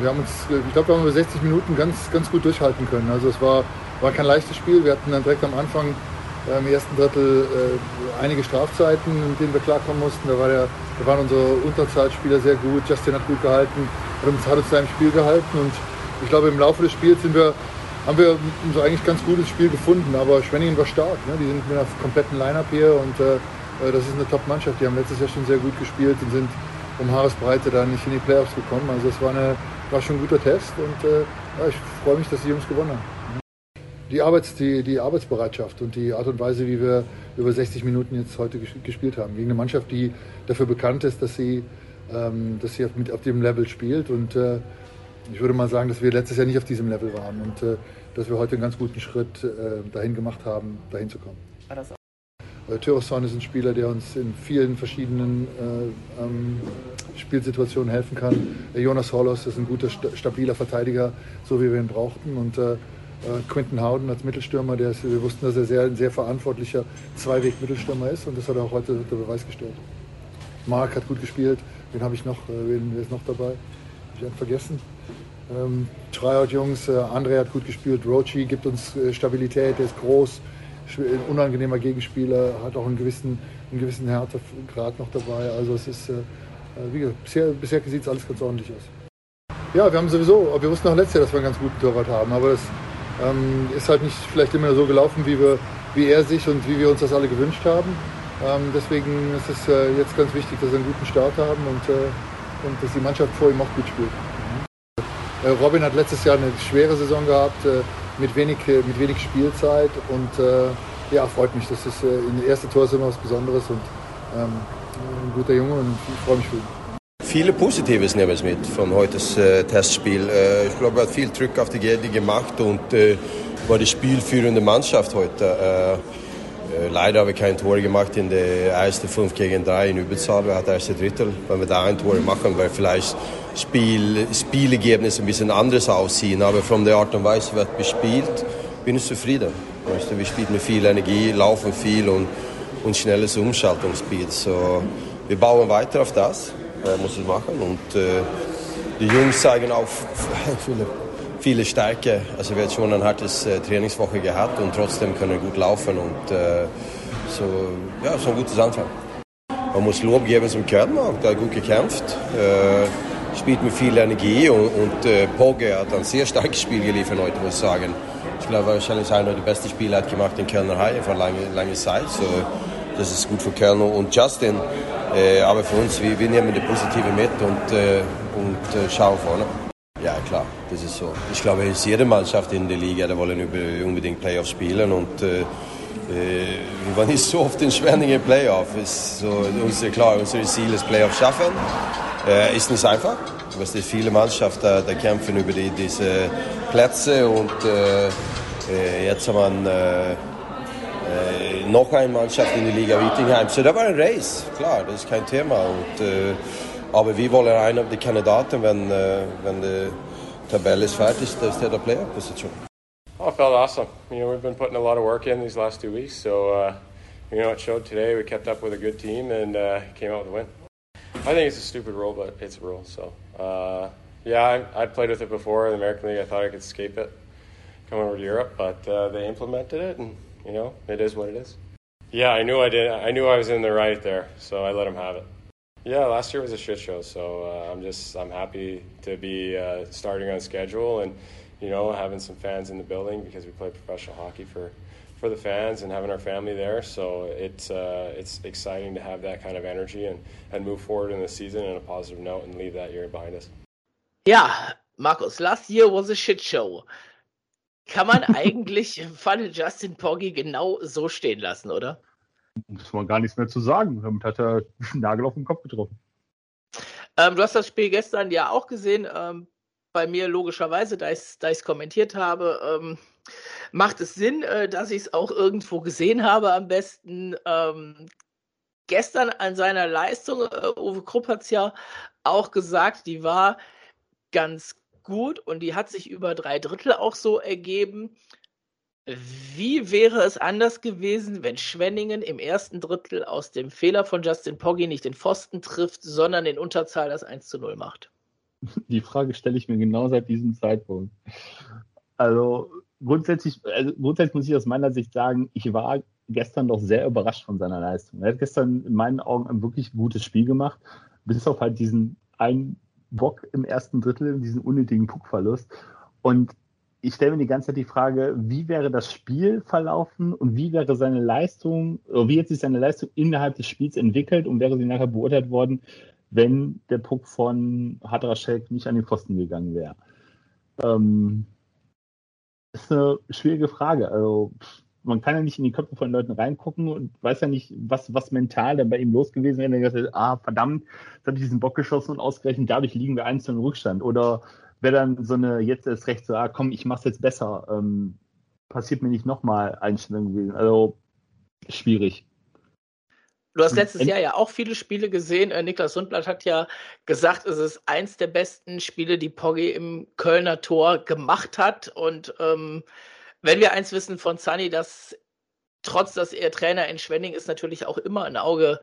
wir haben uns, ich glaube, wir haben über 60 Minuten ganz, ganz gut durchhalten können. Also es war, war kein leichtes Spiel. Wir hatten dann direkt am Anfang äh, im ersten Drittel äh, einige Strafzeiten, mit denen wir klarkommen mussten. Da, war der, da waren unsere Unterzahlspieler sehr gut. Justin hat gut gehalten, hat uns, hat uns da im Spiel gehalten. Und ich glaube, im Laufe des Spiels sind wir, haben wir so eigentlich ganz gutes Spiel gefunden. Aber Schwenningen war stark. Ne? Die sind mit einer kompletten Line-Up hier und äh, äh, das ist eine Top-Mannschaft. Die haben letztes Jahr schon sehr gut gespielt und sind um Haaresbreite da nicht in die Playoffs gekommen. Also es war, eine, war schon ein guter Test und äh, ja, ich freue mich, dass die Jungs gewonnen haben. Die, Arbeits-, die, die Arbeitsbereitschaft und die Art und Weise, wie wir über 60 Minuten jetzt heute gespielt haben. Gegen eine Mannschaft, die dafür bekannt ist, dass sie, ähm, dass sie auf, mit, auf dem Level spielt. Und äh, ich würde mal sagen, dass wir letztes Jahr nicht auf diesem Level waren und äh, dass wir heute einen ganz guten Schritt äh, dahin gemacht haben, dahin zu kommen. Äh, Tyroson ist ein Spieler, der uns in vielen verschiedenen äh, ähm, Spielsituationen helfen kann. Äh, Jonas Hollos ist ein guter, stabiler Verteidiger, so wie wir ihn brauchten. Und äh, äh, Quinton Howden als Mittelstürmer, der ist, wir wussten, dass er sehr, ein sehr verantwortlicher Zweiweg-Mittelstürmer ist und das hat er auch heute unter Beweis gestellt. Mark hat gut gespielt, wen habe ich noch, äh, wen, wer ist noch dabei? Habe ich einen vergessen? Ähm, Tryout-Jungs, André hat gut gespielt, Rochi gibt uns Stabilität, der ist groß, ein unangenehmer Gegenspieler, hat auch einen gewissen, einen gewissen Härtegrad noch dabei. Also es ist, äh, äh, wie gesagt, bisher, bisher sieht es alles ganz ordentlich aus. Ja, wir haben sowieso, wir wussten auch letztes Jahr, dass wir einen ganz guten Torwart haben, aber das ähm, ist halt nicht vielleicht immer so gelaufen, wie, wir, wie er sich und wie wir uns das alle gewünscht haben. Ähm, deswegen ist es äh, jetzt ganz wichtig, dass wir einen guten Start haben und, äh, und dass die Mannschaft vor ihm auch gut spielt. Mhm. Robin hat letztes Jahr eine schwere Saison gehabt. Äh, mit wenig, mit wenig Spielzeit und äh, ja, freut mich. Das ist äh, in der erste Tor ist immer was Besonderes und ähm, ein guter Junge und ich freue mich für ihn. Viele Positives nehmen wir mit von heutes äh, Testspiel. Äh, ich glaube, er hat viel Druck auf die Gedi gemacht und äh, war die spielführende Mannschaft heute. Äh, leider haben wir kein Tor gemacht in der ersten 5 gegen 3 in Überzahl. Wir hatten erste Drittel. Wenn wir da ein Tor machen, weil vielleicht Spiel, Spielergebnis ein bisschen anders aussehen. Aber von der Art und Weise, wie wir spielt, bin ich zufrieden. Wir spielen mit viel Energie, laufen viel und, und schnelles Umschaltungsspiel. So, wir bauen weiter auf das, äh, muss ich machen. Und äh, die Jungs zeigen auch viele viele Stärke. Also wir haben schon ein hartes äh, Trainingswoche gehabt und trotzdem können wir gut laufen und äh, so, ja, so ein gutes Anfang. Man muss Lob geben zum Körner, der hat gut gekämpft, äh, spielt mit viel Energie und, und äh, Pogge hat ein sehr starkes Spiel geliefert heute, muss ich sagen. Ich glaube, wahrscheinlich einer der besten Spiele hat gemacht in Kölner Haie vor langer lange Zeit. So, das ist gut für Kölner und Justin. Äh, aber für uns, wir, wir nehmen das Positive mit und, äh, und äh, schauen vorne. Ja, klar, das ist so. Ich glaube, es ist jede Mannschaft in der Liga, die wollen unbedingt Playoffs spielen und äh, äh, wir waren so oft in Schwenningen Playoff. So, unser, klar, unser Ziel ist Playoff schaffen. Äh, ist nicht einfach. Es sind viele Mannschaften, die kämpfen über die, diese Plätze und äh, äh jetzt haben wir äh, noch eine Mannschaft in der Liga Wittingheim. So, das war ein Race, klar, das ist kein Thema. Und, Oh, it felt awesome. You know, we've been putting a lot of work in these last two weeks, so uh, you know, it showed today. We kept up with a good team and uh, came out with a win. I think it's a stupid rule, but it's a rule. So, uh, yeah, I, I played with it before in the American League. I thought I could escape it, come over to Europe, but uh, they implemented it, and you know, it is what it is. Yeah, I knew I did. I knew I was in the right there, so I let them have it. Yeah, last year was a shit show, so uh, I'm just I'm happy to be uh, starting on schedule and you know having some fans in the building because we play professional hockey for for the fans and having our family there. So it's uh, it's exciting to have that kind of energy and and move forward in the season on a positive note and leave that year behind us. Yeah, Markus, last year was a shit show. Kann man eigentlich im Falle Justin Poggi genau so stehen lassen, oder? Muss man gar nichts mehr zu sagen. Damit hat er den Nagel auf den Kopf getroffen. Ähm, du hast das Spiel gestern ja auch gesehen. Ähm, bei mir logischerweise, da ich es kommentiert habe, ähm, macht es Sinn, äh, dass ich es auch irgendwo gesehen habe am besten. Ähm, gestern an seiner Leistung, äh, Uwe Krupp hat es ja auch gesagt, die war ganz gut und die hat sich über drei Drittel auch so ergeben. Wie wäre es anders gewesen, wenn Schwenningen im ersten Drittel aus dem Fehler von Justin Poggi nicht den Pfosten trifft, sondern in Unterzahl das 1 zu 0 macht? Die Frage stelle ich mir genau seit diesem Zeitpunkt. Also grundsätzlich, also grundsätzlich muss ich aus meiner Sicht sagen, ich war gestern doch sehr überrascht von seiner Leistung. Er hat gestern in meinen Augen ein wirklich gutes Spiel gemacht, bis auf halt diesen einen Bock im ersten Drittel, diesen unnötigen Puckverlust. Und ich stelle mir die ganze Zeit die Frage, wie wäre das Spiel verlaufen und wie wäre seine Leistung, wie hat sich seine Leistung innerhalb des Spiels entwickelt und wäre sie nachher beurteilt worden, wenn der Puck von Hadraschek nicht an den Pfosten gegangen wäre? Ähm, das ist eine schwierige Frage. Also man kann ja nicht in die Köpfe von Leuten reingucken und weiß ja nicht, was, was mental dann bei ihm los gewesen wäre. Er gesagt, ah, verdammt, jetzt habe ich diesen Bock geschossen und ausgerechnet dadurch liegen wir eins im Rückstand. Oder wäre dann so eine, jetzt ist recht so, ah, komm, ich mach's jetzt besser. Ähm, passiert mir nicht nochmal Einstellung gewesen. Also schwierig. Du hast letztes Jahr ja auch viele Spiele gesehen. Äh, Niklas Sundblatt hat ja gesagt, es ist eins der besten Spiele, die Poggi im Kölner Tor gemacht hat. Und ähm, wenn wir eins wissen von Sunny, dass trotz dass er Trainer in Schwenning ist, natürlich auch immer ein Auge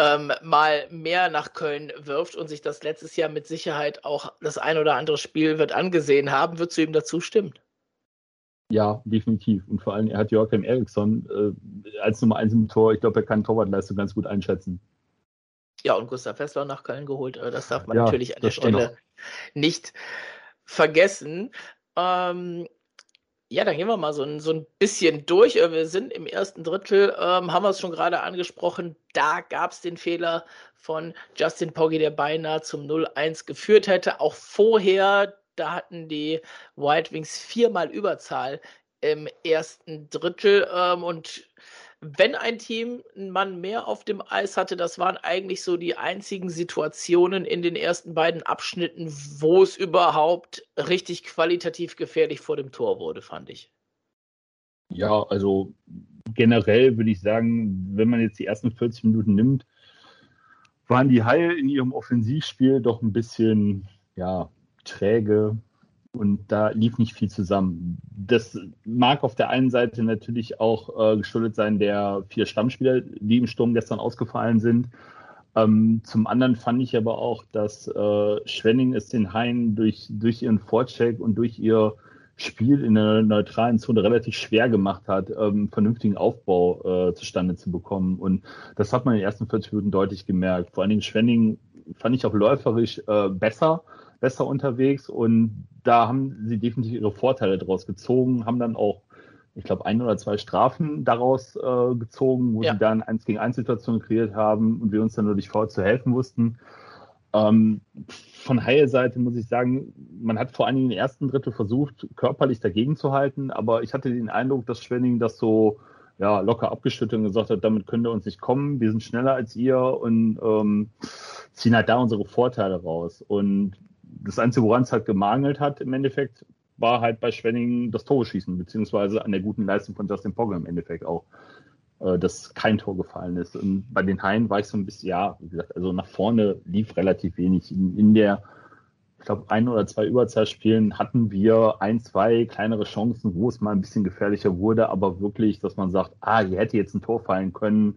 ähm, mal mehr nach Köln wirft und sich das letztes Jahr mit Sicherheit auch das ein oder andere Spiel wird angesehen haben, würdest du ihm dazu stimmen? Ja, definitiv. Und vor allem, er hat Joachim Eriksson äh, als Nummer 1 im Tor. Ich glaube, er kann Torwartleistung ganz gut einschätzen. Ja, und Gustav Fessler nach Köln geholt. Äh, das darf man ja, natürlich an der Stelle nicht vergessen. Ähm, ja, dann gehen wir mal so ein, so ein bisschen durch. Äh, wir sind im ersten Drittel, ähm, haben wir es schon gerade angesprochen. Da gab es den Fehler von Justin Poggi, der beinahe zum 0-1 geführt hätte. Auch vorher, da hatten die White Wings viermal Überzahl im ersten Drittel. Ähm, und wenn ein Team einen Mann mehr auf dem Eis hatte, das waren eigentlich so die einzigen Situationen in den ersten beiden Abschnitten, wo es überhaupt richtig qualitativ gefährlich vor dem Tor wurde, fand ich. Ja, also generell würde ich sagen, wenn man jetzt die ersten 40 Minuten nimmt, waren die Haie in ihrem Offensivspiel doch ein bisschen ja, träge und da lief nicht viel zusammen. Das mag auf der einen Seite natürlich auch äh, geschuldet sein der vier Stammspieler, die im Sturm gestern ausgefallen sind. Ähm, zum anderen fand ich aber auch, dass äh, Schwenning es den Haien durch, durch ihren Vorcheck und durch ihr Spiel in der neutralen Zone relativ schwer gemacht hat, ähm, vernünftigen Aufbau äh, zustande zu bekommen. Und das hat man in den ersten 40 Minuten deutlich gemerkt. Vor allen Dingen Schwenning fand ich auch läuferisch äh, besser, besser unterwegs und da haben sie definitiv ihre Vorteile daraus gezogen, haben dann auch, ich glaube, ein oder zwei Strafen daraus äh, gezogen, wo ja. sie dann eins gegen eins Situationen kreiert haben und wir uns dann nur durch vor zu helfen wussten. Ähm, von Haie-Seite muss ich sagen, man hat vor allen Dingen den ersten Drittel versucht, körperlich dagegen zu halten, aber ich hatte den Eindruck, dass Schwenning das so ja, locker abgeschüttet und gesagt hat, damit könnt ihr uns nicht kommen, wir sind schneller als ihr und ähm, ziehen halt da unsere Vorteile raus. Und das Einzige, woran es halt gemangelt hat im Endeffekt, war halt bei Schwenning das Tore schießen, beziehungsweise an der guten Leistung von Justin Pogge im Endeffekt auch. Äh, dass kein Tor gefallen ist. Und bei den Haien war ich so ein bisschen, ja, wie gesagt, also nach vorne lief relativ wenig. In, in der, ich glaube, ein oder zwei Überzahlspielen hatten wir ein, zwei kleinere Chancen, wo es mal ein bisschen gefährlicher wurde, aber wirklich, dass man sagt, ah, hier hätte jetzt ein Tor fallen können.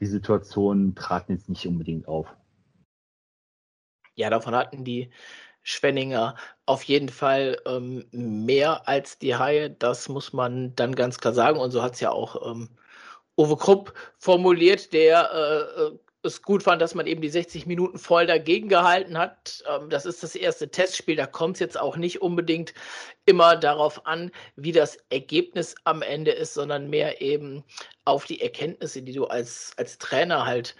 Die Situation traten jetzt nicht unbedingt auf. Ja, davon hatten die Schwenninger auf jeden Fall ähm, mehr als die Haie. Das muss man dann ganz klar sagen. Und so hat es ja auch ähm, Uwe Krupp formuliert, der äh, äh, es gut fand, dass man eben die 60 Minuten voll dagegen gehalten hat. Ähm, das ist das erste Testspiel. Da kommt es jetzt auch nicht unbedingt immer darauf an, wie das Ergebnis am Ende ist, sondern mehr eben auf die Erkenntnisse, die du als, als Trainer halt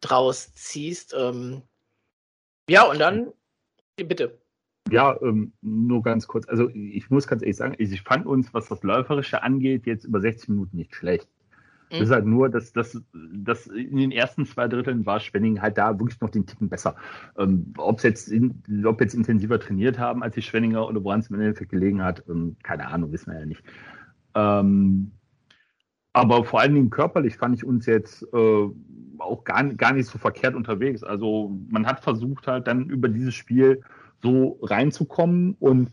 draus ziehst. Ähm, ja, und dann, bitte. Ja, ähm, nur ganz kurz. Also ich muss ganz ehrlich sagen, ich fand uns, was das Läuferische angeht, jetzt über 60 Minuten nicht schlecht. Das ist mhm. halt nur, dass, dass, dass in den ersten zwei Dritteln war Schwenning halt da wirklich noch den Ticken besser. Ähm, ob jetzt, in, ob jetzt intensiver trainiert haben, als die Schwenninger oder woran es im Endeffekt gelegen hat, ähm, keine Ahnung, wissen wir ja nicht. Ähm, aber vor allen Dingen körperlich fand ich uns jetzt äh, auch gar, gar nicht so verkehrt unterwegs. Also man hat versucht halt dann über dieses Spiel so reinzukommen und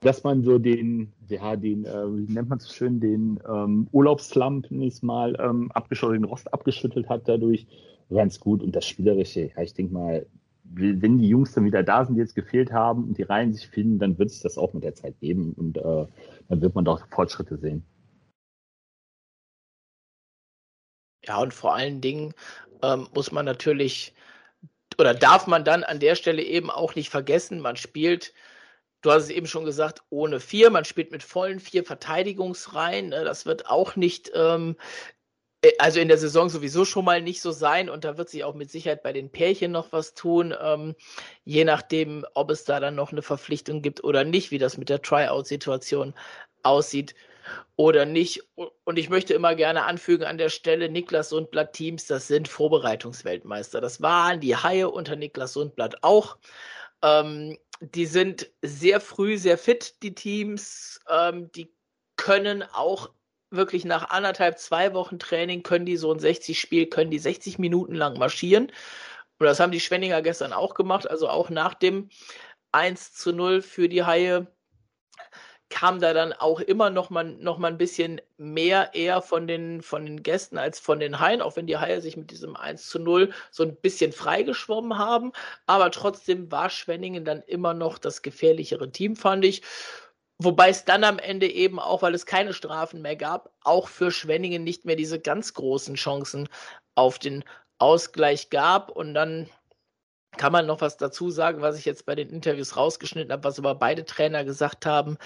dass man so den, ja, den, äh, wie nennt man es so schön, den ähm, Urlaubsslump nächstes Mal ähm, abgeschüttelt, den Rost abgeschüttelt hat dadurch. Ganz gut. Und das Spielerische, ja, ich denke mal, wenn die Jungs dann wieder da sind, die jetzt gefehlt haben und die Reihen sich finden, dann wird es das auch mit der Zeit geben und äh, dann wird man doch Fortschritte sehen. Ja, und vor allen Dingen ähm, muss man natürlich oder darf man dann an der Stelle eben auch nicht vergessen, man spielt Du hast es eben schon gesagt, ohne vier. Man spielt mit vollen vier Verteidigungsreihen. Ne? Das wird auch nicht, ähm, äh, also in der Saison sowieso schon mal nicht so sein. Und da wird sich auch mit Sicherheit bei den Pärchen noch was tun. Ähm, je nachdem, ob es da dann noch eine Verpflichtung gibt oder nicht, wie das mit der Tryout-Situation aussieht oder nicht. Und ich möchte immer gerne anfügen an der Stelle, Niklas Sundblatt Teams, das sind Vorbereitungsweltmeister. Das waren die Haie unter Niklas Sundblatt auch. Ähm, die sind sehr früh sehr fit, die Teams. Ähm, die können auch wirklich nach anderthalb, zwei Wochen Training, können die so ein 60-Spiel, können die 60 Minuten lang marschieren. Und das haben die Schwenninger gestern auch gemacht, also auch nach dem 1 zu 0 für die Haie kam da dann auch immer noch mal, noch mal ein bisschen mehr eher von den, von den Gästen als von den Haien, auch wenn die Haie sich mit diesem 1 zu 0 so ein bisschen freigeschwommen haben. Aber trotzdem war Schwenningen dann immer noch das gefährlichere Team, fand ich. Wobei es dann am Ende eben auch, weil es keine Strafen mehr gab, auch für Schwenningen nicht mehr diese ganz großen Chancen auf den Ausgleich gab. Und dann kann man noch was dazu sagen, was ich jetzt bei den Interviews rausgeschnitten habe, was aber beide Trainer gesagt haben.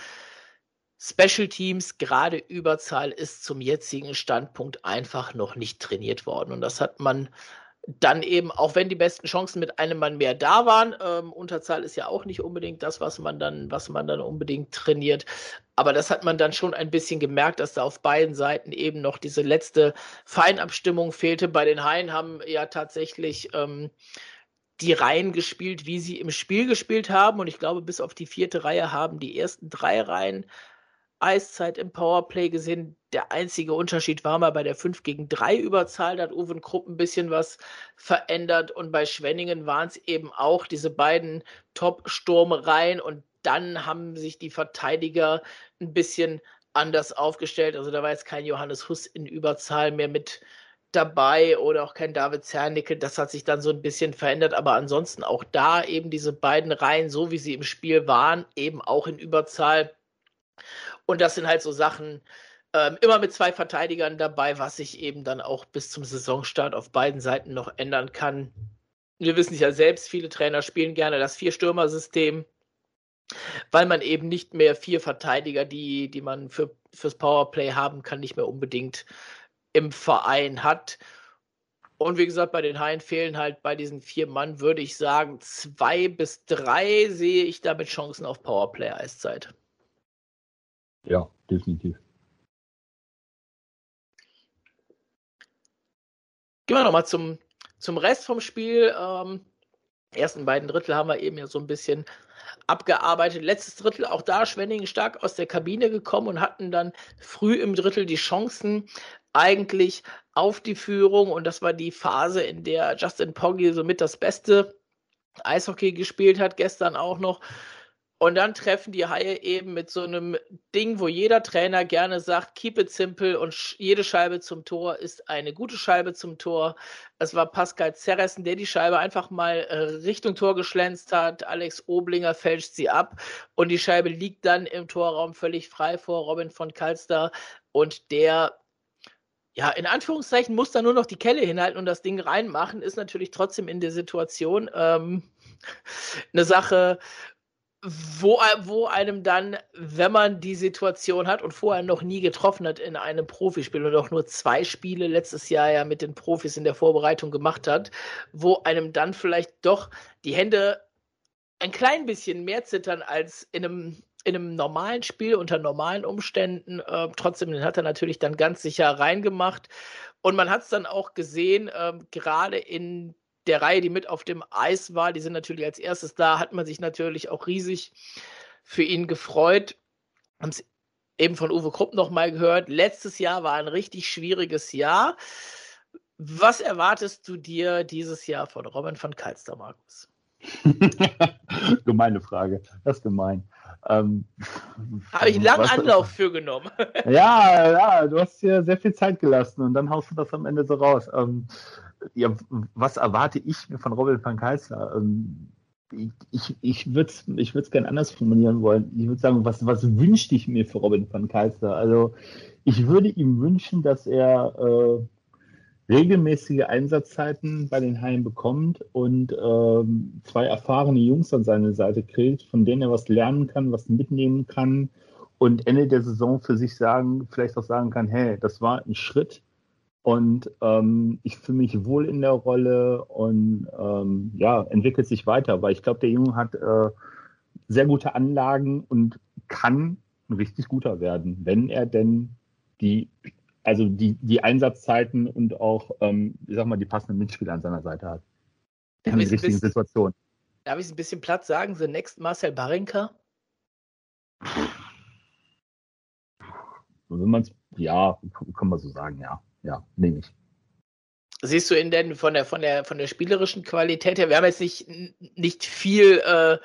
Special Teams, gerade Überzahl, ist zum jetzigen Standpunkt einfach noch nicht trainiert worden. Und das hat man dann eben, auch wenn die besten Chancen mit einem Mann mehr da waren, ähm, Unterzahl ist ja auch nicht unbedingt das, was man dann, was man dann unbedingt trainiert. Aber das hat man dann schon ein bisschen gemerkt, dass da auf beiden Seiten eben noch diese letzte Feinabstimmung fehlte. Bei den Haien haben ja tatsächlich ähm, die Reihen gespielt, wie sie im Spiel gespielt haben. Und ich glaube, bis auf die vierte Reihe haben die ersten drei Reihen Eiszeit im Powerplay gesehen. Der einzige Unterschied war mal bei der 5 gegen 3 Überzahl. Da hat Uwe Krupp ein bisschen was verändert. Und bei Schwenningen waren es eben auch diese beiden Top-Sturmreihen. Und dann haben sich die Verteidiger ein bisschen anders aufgestellt. Also da war jetzt kein Johannes Huss in Überzahl mehr mit dabei oder auch kein David Zernickel. Das hat sich dann so ein bisschen verändert, aber ansonsten auch da eben diese beiden Reihen, so wie sie im Spiel waren, eben auch in Überzahl. Und das sind halt so Sachen, ähm, immer mit zwei Verteidigern dabei, was sich eben dann auch bis zum Saisonstart auf beiden Seiten noch ändern kann. Wir wissen es ja selbst, viele Trainer spielen gerne das Vier-Stürmer-System, weil man eben nicht mehr vier Verteidiger, die, die man für, fürs Powerplay haben kann, nicht mehr unbedingt im Verein hat. Und wie gesagt, bei den Haien fehlen halt bei diesen vier Mann, würde ich sagen, zwei bis drei sehe ich damit Chancen auf Powerplay-Eiszeit. Ja, definitiv. Gehen wir nochmal zum, zum Rest vom Spiel. Ähm, ersten beiden Drittel haben wir eben ja so ein bisschen abgearbeitet. Letztes Drittel auch da Schwenningen stark aus der Kabine gekommen und hatten dann früh im Drittel die Chancen, eigentlich auf die Führung und das war die Phase, in der Justin Poggi somit das beste Eishockey gespielt hat, gestern auch noch. Und dann treffen die Haie eben mit so einem Ding, wo jeder Trainer gerne sagt, keep it simple und jede Scheibe zum Tor ist eine gute Scheibe zum Tor. Es war Pascal Zerressen, der die Scheibe einfach mal äh, Richtung Tor geschlänzt hat. Alex Oblinger fälscht sie ab und die Scheibe liegt dann im Torraum völlig frei vor Robin von Kalster und der ja, in Anführungszeichen muss da nur noch die Kelle hinhalten und das Ding reinmachen, ist natürlich trotzdem in der Situation ähm, eine Sache, wo, wo einem dann, wenn man die Situation hat und vorher noch nie getroffen hat in einem Profispiel und auch nur zwei Spiele letztes Jahr ja mit den Profis in der Vorbereitung gemacht hat, wo einem dann vielleicht doch die Hände ein klein bisschen mehr zittern als in einem in einem normalen Spiel unter normalen Umständen. Äh, trotzdem, den hat er natürlich dann ganz sicher reingemacht. Und man hat es dann auch gesehen, äh, gerade in der Reihe, die mit auf dem Eis war, die sind natürlich als erstes da, hat man sich natürlich auch riesig für ihn gefreut. Haben es eben von Uwe Krupp nochmal gehört. Letztes Jahr war ein richtig schwieriges Jahr. Was erwartest du dir dieses Jahr von Robin van Kalster, Markus? Gemeine Frage. Das ist gemein. Ähm, Habe ich einen langen Anlauf für genommen. ja, ja, du hast dir sehr viel Zeit gelassen und dann haust du das am Ende so raus. Ähm, ja, was erwarte ich mir von Robin van Kalsler? Ähm, ich ich würde es ich würd's gerne anders formulieren wollen. Ich würde sagen, was, was wünschte ich mir für Robin van Kalsler? Also, ich würde ihm wünschen, dass er äh, regelmäßige Einsatzzeiten bei den Haien bekommt und ähm, zwei erfahrene Jungs an seine Seite kriegt, von denen er was lernen kann, was mitnehmen kann und Ende der Saison für sich sagen, vielleicht auch sagen kann, hey, das war ein Schritt und ähm, ich fühle mich wohl in der Rolle und ähm, ja, entwickelt sich weiter, weil ich glaube, der Junge hat äh, sehr gute Anlagen und kann ein richtig guter werden, wenn er denn die also die, die Einsatzzeiten und auch, ähm, ich sag mal, die passenden Mitspieler an seiner Seite hat. In der richtigen bisschen, Situation. Darf ich es ein bisschen platt sagen? The next Marcel Barinka? Wenn man es, ja, kann man so sagen, ja. Ja, nehme ich. Siehst du ihn denn von der, von der, von der spielerischen Qualität her? Wir haben jetzt nicht, nicht viel äh,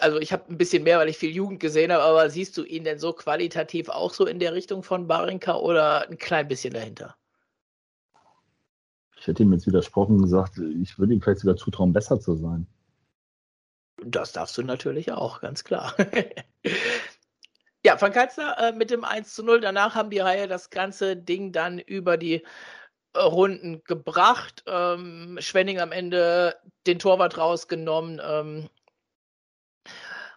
also ich habe ein bisschen mehr, weil ich viel Jugend gesehen habe, aber siehst du ihn denn so qualitativ auch so in der Richtung von Barinka oder ein klein bisschen dahinter? Ich hätte ihm jetzt widersprochen und gesagt, ich würde ihm vielleicht sogar zutrauen, besser zu sein. Das darfst du natürlich auch, ganz klar. ja, Van Kalzner äh, mit dem 1 zu 0. Danach haben die Reihe das ganze Ding dann über die Runden gebracht. Ähm, Schwenning am Ende den Torwart rausgenommen. Ähm,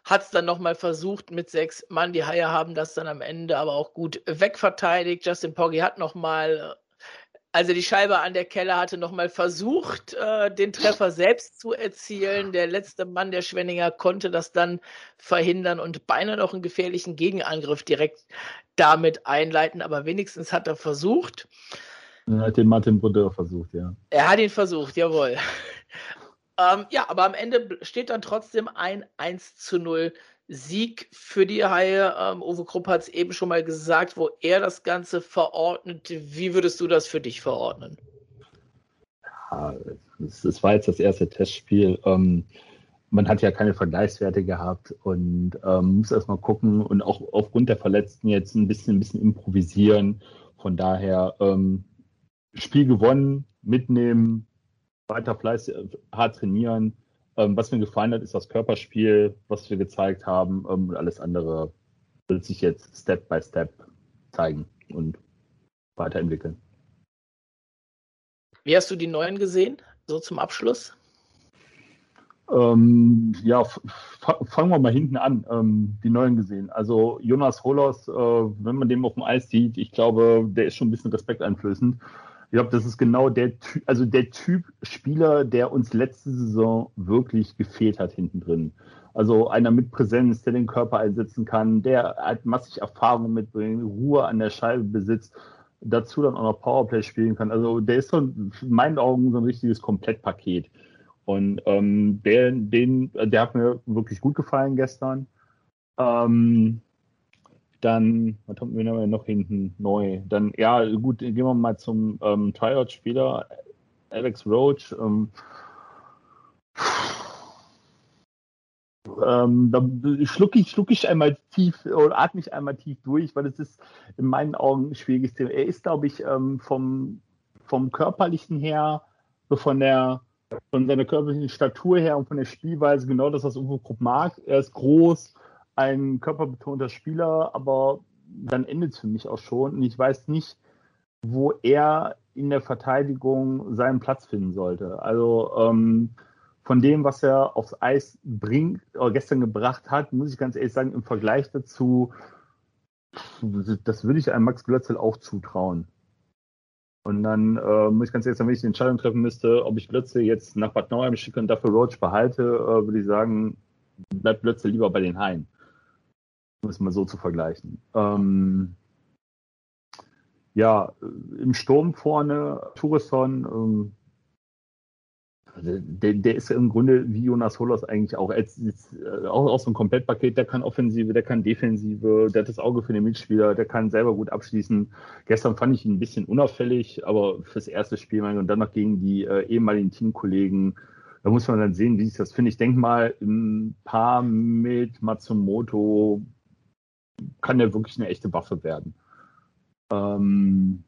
hat es dann nochmal versucht mit sechs Mann. Die Haie haben das dann am Ende aber auch gut wegverteidigt. Justin Poggi hat nochmal, also die Scheibe an der Kelle hatte nochmal versucht, äh, den Treffer selbst zu erzielen. Der letzte Mann der Schwenninger konnte das dann verhindern und beinahe noch einen gefährlichen Gegenangriff direkt damit einleiten. Aber wenigstens hat er versucht. Er hat den Martin Brodeur versucht, ja. Er hat ihn versucht, jawohl. Ähm, ja, aber am Ende steht dann trotzdem ein 1 zu 0 Sieg für die Haie. Ähm, Uwe Krupp hat es eben schon mal gesagt, wo er das Ganze verordnet. Wie würdest du das für dich verordnen? Ja, das war jetzt das erste Testspiel. Ähm, man hat ja keine Vergleichswerte gehabt und ähm, muss erstmal gucken und auch aufgrund der Verletzten jetzt ein bisschen, ein bisschen improvisieren. Von daher ähm, Spiel gewonnen, mitnehmen, weiter fleißig, hart trainieren. Ähm, was mir gefallen hat, ist das Körperspiel, was wir gezeigt haben. Ähm, und alles andere wird sich jetzt Step by Step zeigen und weiterentwickeln. Wie hast du die neuen gesehen, so zum Abschluss? Ähm, ja, fangen wir mal hinten an, ähm, die neuen gesehen. Also Jonas Holos, äh, wenn man den auf dem Eis sieht, ich glaube, der ist schon ein bisschen respekteinflößend. Ich glaube, das ist genau der, also der Typ Spieler, der uns letzte Saison wirklich gefehlt hat hinten drin. Also einer mit Präsenz, der den Körper einsetzen kann, der halt massig Erfahrung mitbringt, Ruhe an der Scheibe besitzt, dazu dann auch noch Powerplay spielen kann. Also der ist so in meinen Augen so ein richtiges Komplettpaket. Und ähm, der, den, der hat mir wirklich gut gefallen gestern. Ähm, dann, was haben wir noch hinten neu? Dann, ja, gut, gehen wir mal zum ähm, Tryout-Spieler, Alex Roach. Ähm, ähm, da schlucke ich, schluck ich einmal tief oder atme ich einmal tief durch, weil es ist in meinen Augen ein schwieriges Thema. Er ist, glaube ich, ähm, vom, vom körperlichen her, so von der von seiner körperlichen Statur her und von der Spielweise genau das, was Uwe Krupp mag. Er ist groß, ein körperbetonter Spieler, aber dann endet es für mich auch schon. Und ich weiß nicht, wo er in der Verteidigung seinen Platz finden sollte. Also ähm, von dem, was er aufs Eis bringt oder gestern gebracht hat, muss ich ganz ehrlich sagen, im Vergleich dazu, das würde ich einem Max Glötzel auch zutrauen. Und dann äh, muss ich ganz ehrlich sagen, wenn ich die Entscheidung treffen müsste, ob ich Blötze jetzt nach Bad Nauheim schicke und dafür Roach behalte, äh, würde ich sagen, bleibt Blötze lieber bei den Haien. Um es mal so zu vergleichen. Ähm, ja, im Sturm vorne, Tourisson, ähm, der, der ist im Grunde wie Jonas Holos eigentlich auch. Als, äh, auch, auch so ein Komplettpaket, der kann Offensive, der kann Defensive, der hat das Auge für den Mitspieler, der kann selber gut abschließen. Gestern fand ich ihn ein bisschen unauffällig, aber fürs erste Spiel und dann noch gegen die äh, ehemaligen Teamkollegen, da muss man dann sehen, wie sich das finde. Ich denke mal, im Paar mit Matsumoto kann der wirklich eine echte Waffe werden. Ähm,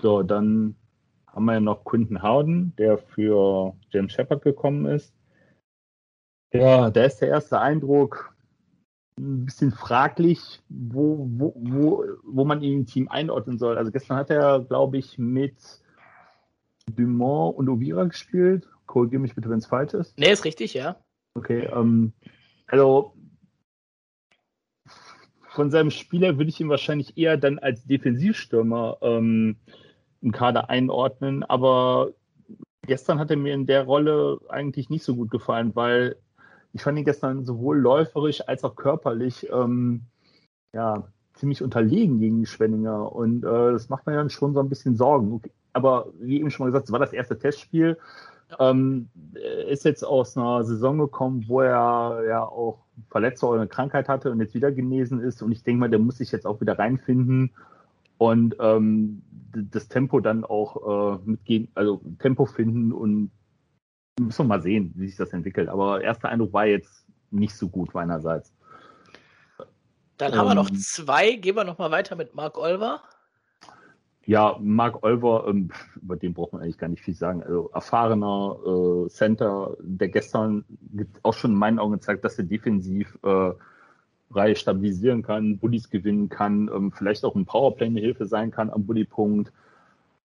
so, dann haben wir ja noch Quinton Howden, der für James Shepard gekommen ist. Ja, da ist der erste Eindruck ein bisschen fraglich, wo, wo, wo, wo man ihn im Team einordnen soll. Also gestern hat er, glaube ich, mit Dumont und Ovira gespielt. Korrigiere mich bitte, wenn es falsch ist. Nee, ist richtig, ja. Okay, ähm, also von seinem Spieler würde ich ihn wahrscheinlich eher dann als Defensivstürmer ähm, im Kader einordnen. Aber gestern hat er mir in der Rolle eigentlich nicht so gut gefallen, weil ich fand ihn gestern sowohl läuferisch als auch körperlich ähm, ja, ziemlich unterlegen gegen die Schwenninger. Und äh, das macht mir dann schon so ein bisschen Sorgen. Okay. Aber wie eben schon mal gesagt, es war das erste Testspiel. Ähm, ist jetzt aus einer Saison gekommen, wo er ja auch Verletzung oder eine Krankheit hatte und jetzt wieder genesen ist. Und ich denke mal, der muss sich jetzt auch wieder reinfinden und ähm, das Tempo dann auch äh, mitgehen, also Tempo finden und müssen wir mal sehen, wie sich das entwickelt. Aber erster Eindruck war jetzt nicht so gut meinerseits. Dann haben wir noch ähm, zwei. Gehen wir noch mal weiter mit Marc Olver. Ja, Marc Olver, ähm, über den braucht man eigentlich gar nicht viel sagen. Also erfahrener äh, Center, der gestern auch schon in meinen Augen gezeigt, dass er defensiv äh, Reihe stabilisieren kann, Bullies gewinnen kann, ähm, vielleicht auch ein Powerplay eine Hilfe sein kann am Bullypunkt.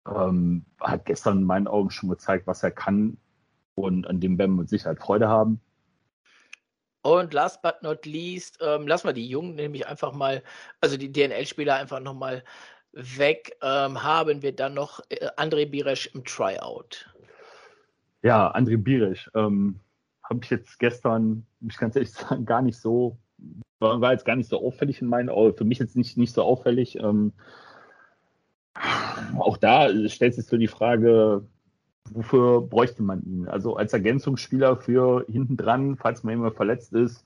Ähm, hat gestern in meinen Augen schon gezeigt, was er kann und an dem werden wir mit Sicherheit Freude haben. Und last but not least, ähm, lassen wir die Jungen nämlich einfach mal, also die DNL-Spieler einfach nochmal weg, ähm, haben wir dann noch äh, André Biresch im Tryout. Ja, André Biresch ähm, habe ich jetzt gestern, ich ganz ehrlich sagen, gar nicht so war, war jetzt gar nicht so auffällig in meinen Augen, für mich jetzt nicht, nicht so auffällig. Ähm, auch da stellt sich so die Frage, wofür bräuchte man ihn? Also als Ergänzungsspieler für hinten dran, falls man immer verletzt ist,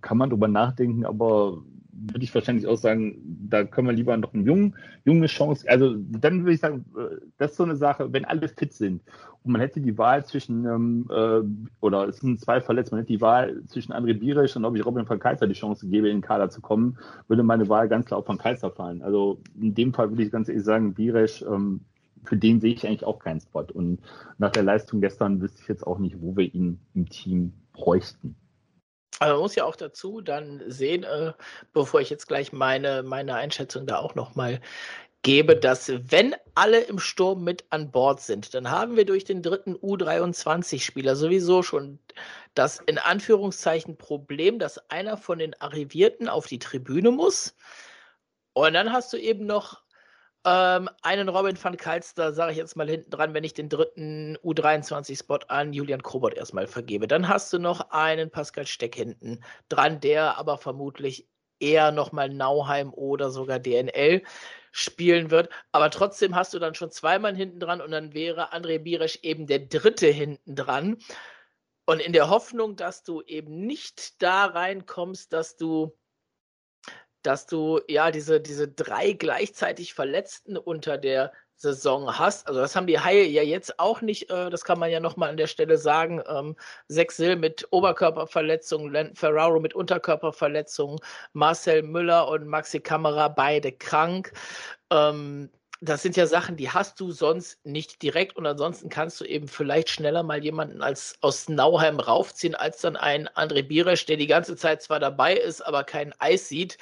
kann man drüber nachdenken, aber würde ich wahrscheinlich auch sagen, da können wir lieber noch einen jungen, junge Chance. Also dann würde ich sagen, äh, das ist so eine Sache, wenn alle fit sind und man hätte die Wahl zwischen, ähm, äh, oder es sind zwei verletzt, man hätte die Wahl zwischen André Birisch und ob ich Robin van Kaiser die Chance gebe, in den Kader zu kommen, würde meine Wahl ganz klar auf van Kaiser fallen. Also in dem Fall würde ich ganz ehrlich sagen, Birisch, ähm, für den sehe ich eigentlich auch keinen Spot. Und nach der Leistung gestern wüsste ich jetzt auch nicht, wo wir ihn im Team bräuchten. Aber man muss ja auch dazu dann sehen, äh, bevor ich jetzt gleich meine, meine Einschätzung da auch nochmal gebe, dass wenn alle im Sturm mit an Bord sind, dann haben wir durch den dritten U23-Spieler sowieso schon das in Anführungszeichen Problem, dass einer von den Arrivierten auf die Tribüne muss. Und dann hast du eben noch ähm, einen Robin van Kalster, sage ich jetzt mal hinten dran, wenn ich den dritten U23-Spot an Julian Krobot erstmal vergebe. Dann hast du noch einen Pascal Steck hinten dran, der aber vermutlich eher nochmal Nauheim oder sogar DNL spielen wird. Aber trotzdem hast du dann schon zweimal hinten dran und dann wäre André Biresch eben der dritte hinten dran. Und in der Hoffnung, dass du eben nicht da reinkommst, dass du dass du ja diese, diese drei gleichzeitig Verletzten unter der Saison hast. Also das haben die Haie ja jetzt auch nicht, äh, das kann man ja nochmal an der Stelle sagen. Ähm, Sechsil mit Oberkörperverletzungen, Len Ferraro mit Unterkörperverletzungen, Marcel Müller und Maxi Kamera beide krank. Ähm, das sind ja Sachen, die hast du sonst nicht direkt und ansonsten kannst du eben vielleicht schneller mal jemanden als aus Nauheim raufziehen, als dann ein André Bieresch, der die ganze Zeit zwar dabei ist, aber kein Eis sieht,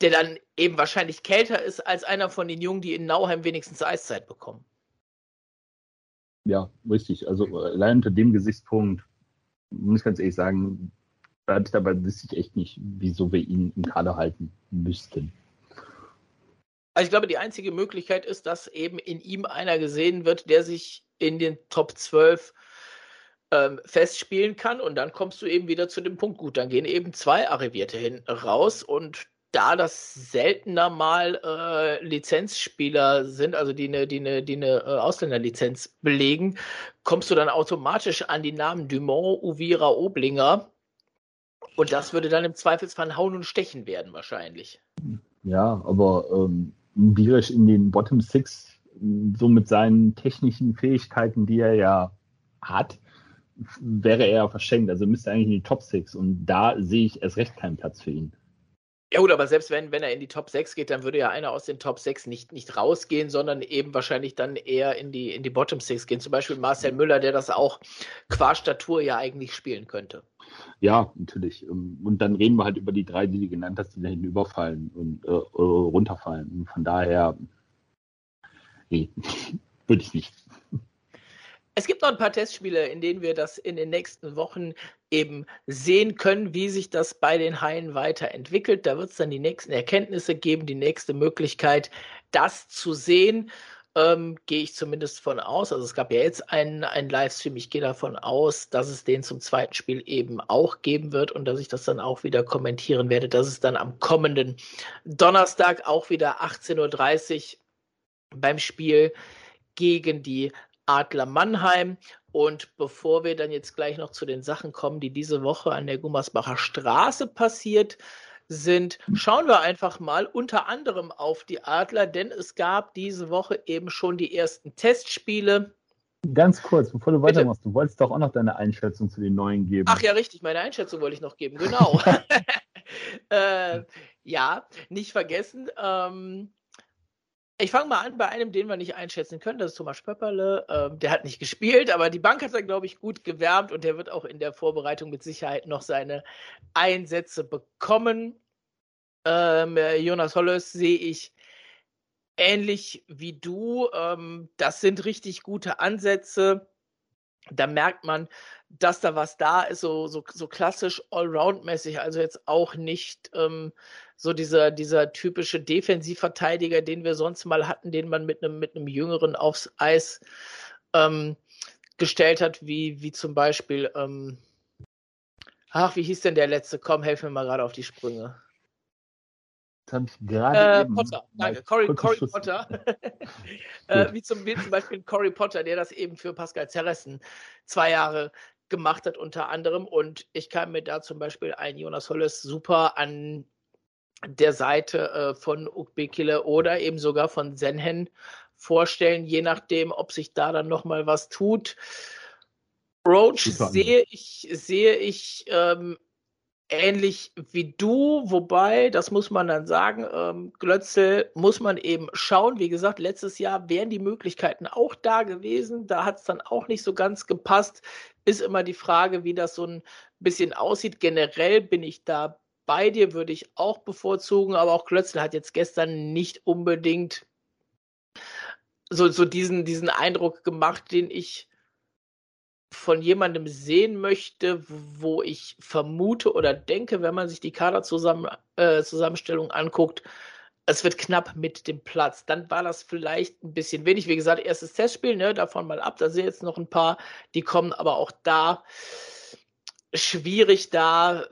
der dann eben wahrscheinlich kälter ist als einer von den Jungen, die in Nauheim wenigstens Eiszeit bekommen. Ja, richtig. Also allein unter dem Gesichtspunkt muss ich ganz ehrlich sagen, dabei wüsste ich echt nicht, wieso wir ihn im Kader halten müssten. Also ich glaube, die einzige Möglichkeit ist, dass eben in ihm einer gesehen wird, der sich in den Top 12 ähm, festspielen kann und dann kommst du eben wieder zu dem Punkt, gut, dann gehen eben zwei Arrivierte hin raus und da das seltener mal äh, Lizenzspieler sind, also die eine die eine, die eine äh, Ausländerlizenz belegen, kommst du dann automatisch an die Namen Dumont, Uvira, Oblinger. Und das würde dann im Zweifelsfall Hauen und Stechen werden, wahrscheinlich. Ja, aber ähm, Birisch in den Bottom Six, so mit seinen technischen Fähigkeiten, die er ja hat, wäre er verschenkt. Also müsste er eigentlich in die Top Six. Und da sehe ich erst recht keinen Platz für ihn. Ja gut, aber selbst wenn, wenn er in die Top 6 geht, dann würde ja einer aus den Top 6 nicht, nicht rausgehen, sondern eben wahrscheinlich dann eher in die, in die Bottom 6 gehen. Zum Beispiel Marcel Müller, der das auch qua Statur ja eigentlich spielen könnte. Ja, natürlich. Und dann reden wir halt über die drei, die du genannt hast, die da hinten überfallen und äh, runterfallen. Und von daher, nee, würde ich nicht. Es gibt noch ein paar Testspiele, in denen wir das in den nächsten Wochen eben sehen können, wie sich das bei den Haien weiterentwickelt. Da wird es dann die nächsten Erkenntnisse geben, die nächste Möglichkeit, das zu sehen. Ähm, gehe ich zumindest von aus. Also es gab ja jetzt einen, einen Livestream. Ich gehe davon aus, dass es den zum zweiten Spiel eben auch geben wird und dass ich das dann auch wieder kommentieren werde, dass es dann am kommenden Donnerstag auch wieder 18.30 Uhr beim Spiel gegen die Adler Mannheim. Und bevor wir dann jetzt gleich noch zu den Sachen kommen, die diese Woche an der Gummersbacher Straße passiert sind, schauen wir einfach mal unter anderem auf die Adler, denn es gab diese Woche eben schon die ersten Testspiele. Ganz kurz, bevor du weitermachst, du wolltest doch auch noch deine Einschätzung zu den neuen geben. Ach ja, richtig, meine Einschätzung wollte ich noch geben, genau. äh, ja, nicht vergessen. Ähm, ich fange mal an bei einem, den wir nicht einschätzen können. Das ist Thomas Pöpperle. Ähm, der hat nicht gespielt, aber die Bank hat er, glaube ich, gut gewärmt und der wird auch in der Vorbereitung mit Sicherheit noch seine Einsätze bekommen. Ähm, Jonas Holles sehe ich ähnlich wie du. Ähm, das sind richtig gute Ansätze. Da merkt man, dass da was da ist, so, so, so klassisch Allround-mäßig, also jetzt auch nicht ähm, so dieser, dieser typische Defensivverteidiger, den wir sonst mal hatten, den man mit einem mit einem Jüngeren aufs Eis ähm, gestellt hat, wie, wie zum Beispiel, ähm, ach, wie hieß denn der letzte? Komm, helf mir mal gerade auf die Sprünge. Ich gerade. Äh, Potter, danke, Cory, Cory Potter. äh, wie, zum, wie zum Beispiel Cory Potter, der das eben für Pascal Zerressen zwei Jahre gemacht hat unter anderem. Und ich kann mir da zum Beispiel einen Jonas Holles super an der Seite äh, von Ukbekile oder eben sogar von Senhen vorstellen, je nachdem, ob sich da dann nochmal was tut. Roach sehe ich, sehe ich ähm, ähnlich wie du, wobei, das muss man dann sagen, ähm, Glötzel muss man eben schauen. Wie gesagt, letztes Jahr wären die Möglichkeiten auch da gewesen. Da hat es dann auch nicht so ganz gepasst. Ist immer die Frage, wie das so ein bisschen aussieht. Generell bin ich da bei dir, würde ich auch bevorzugen, aber auch Klötzl hat jetzt gestern nicht unbedingt so, so diesen, diesen Eindruck gemacht, den ich von jemandem sehen möchte, wo ich vermute oder denke, wenn man sich die Kaderzusammenstellung äh, anguckt, es wird knapp mit dem Platz. Dann war das vielleicht ein bisschen wenig. Wie gesagt, erstes Testspiel, ne, davon mal ab. Da sind jetzt noch ein paar, die kommen, aber auch da schwierig, da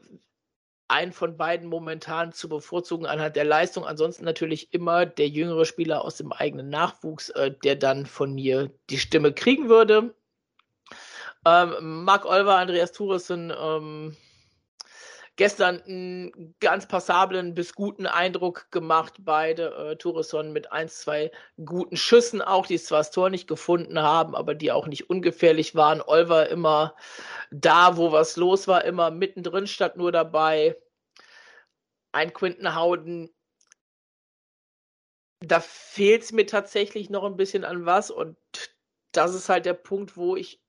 einen von beiden momentan zu bevorzugen anhand der Leistung. Ansonsten natürlich immer der jüngere Spieler aus dem eigenen Nachwuchs, äh, der dann von mir die Stimme kriegen würde. Ähm, Marc Olver, Andreas Thuresen, ähm, gestern einen ganz passablen bis guten Eindruck gemacht, beide. Äh, Tourisson mit ein, zwei guten Schüssen auch, die zwar das Tor nicht gefunden haben, aber die auch nicht ungefährlich waren. Olver immer da, wo was los war, immer mittendrin statt nur dabei. Ein Quinten Hauden, da fehlt es mir tatsächlich noch ein bisschen an was und das ist halt der Punkt, wo ich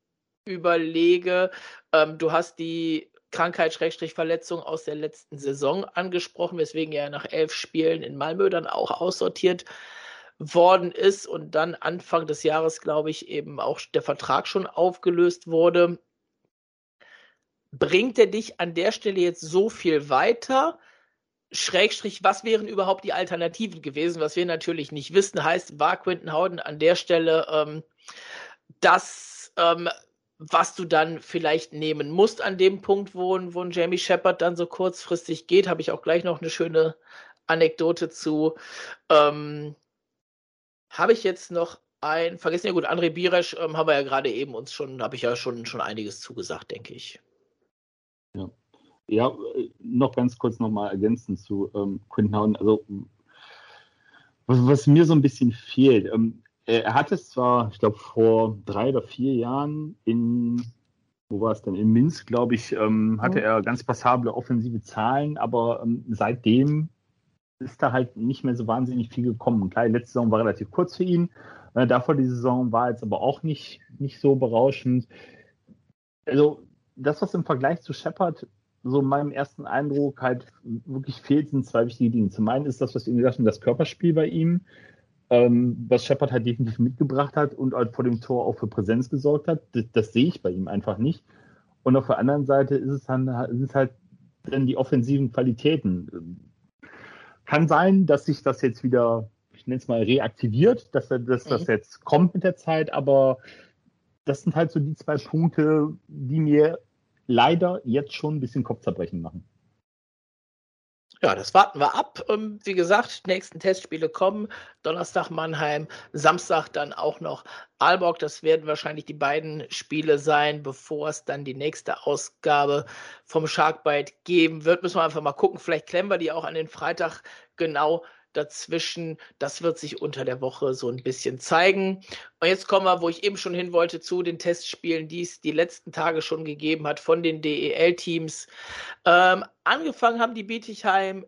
überlege, ähm, du hast die Krankheit-Verletzung aus der letzten Saison angesprochen, weswegen er nach elf Spielen in Malmö dann auch aussortiert worden ist und dann Anfang des Jahres, glaube ich, eben auch der Vertrag schon aufgelöst wurde. Bringt er dich an der Stelle jetzt so viel weiter? Schrägstrich, was wären überhaupt die Alternativen gewesen? Was wir natürlich nicht wissen, heißt, war Quinton Howden an der Stelle ähm, das ähm, was du dann vielleicht nehmen musst an dem Punkt, wo, wo ein Jamie Shepard dann so kurzfristig geht, habe ich auch gleich noch eine schöne Anekdote zu. Ähm, habe ich jetzt noch ein, vergessen ja gut, André Biresch ähm, haben wir ja gerade eben uns schon, habe ich ja schon, schon einiges zugesagt, denke ich. Ja. Ja, noch ganz kurz nochmal ergänzend zu ähm, Quinton. Also, was, mir so ein bisschen fehlt, ähm, äh, er hat es zwar, ich glaube, vor drei oder vier Jahren in, wo war es denn, in Minsk, glaube ich, ähm, hatte mhm. er ganz passable offensive Zahlen, aber ähm, seitdem ist da halt nicht mehr so wahnsinnig viel gekommen. Klar, die letzte Saison war relativ kurz für ihn. Äh, davor die Saison war jetzt aber auch nicht, nicht so berauschend. Also, das, was im Vergleich zu Shepard so in meinem ersten Eindruck halt wirklich fehlt, sind zwei wichtige Dinge. Zum einen ist das, was wir gesagt haben, das Körperspiel bei ihm ähm, was Shepard halt definitiv mitgebracht hat und halt vor dem Tor auch für Präsenz gesorgt hat. Das, das, sehe ich bei ihm einfach nicht. Und auf der anderen Seite ist es, dann, ist es halt dann die offensiven Qualitäten. Kann sein, dass sich das jetzt wieder, ich nenne es mal, reaktiviert, dass, dass das mhm. jetzt kommt mit der Zeit, aber das sind halt so die zwei Punkte, die mir leider jetzt schon ein bisschen Kopfzerbrechen machen. Ja, das warten wir ab. Ähm, wie gesagt, nächsten Testspiele kommen. Donnerstag Mannheim, Samstag dann auch noch Aalborg. Das werden wahrscheinlich die beiden Spiele sein, bevor es dann die nächste Ausgabe vom Sharkbite geben wird. Müssen wir einfach mal gucken. Vielleicht klemmen wir die auch an den Freitag genau dazwischen. Das wird sich unter der Woche so ein bisschen zeigen. Und jetzt kommen wir, wo ich eben schon hin wollte, zu den Testspielen, die es die letzten Tage schon gegeben hat von den DEL-Teams. Ähm, angefangen haben die Bietigheim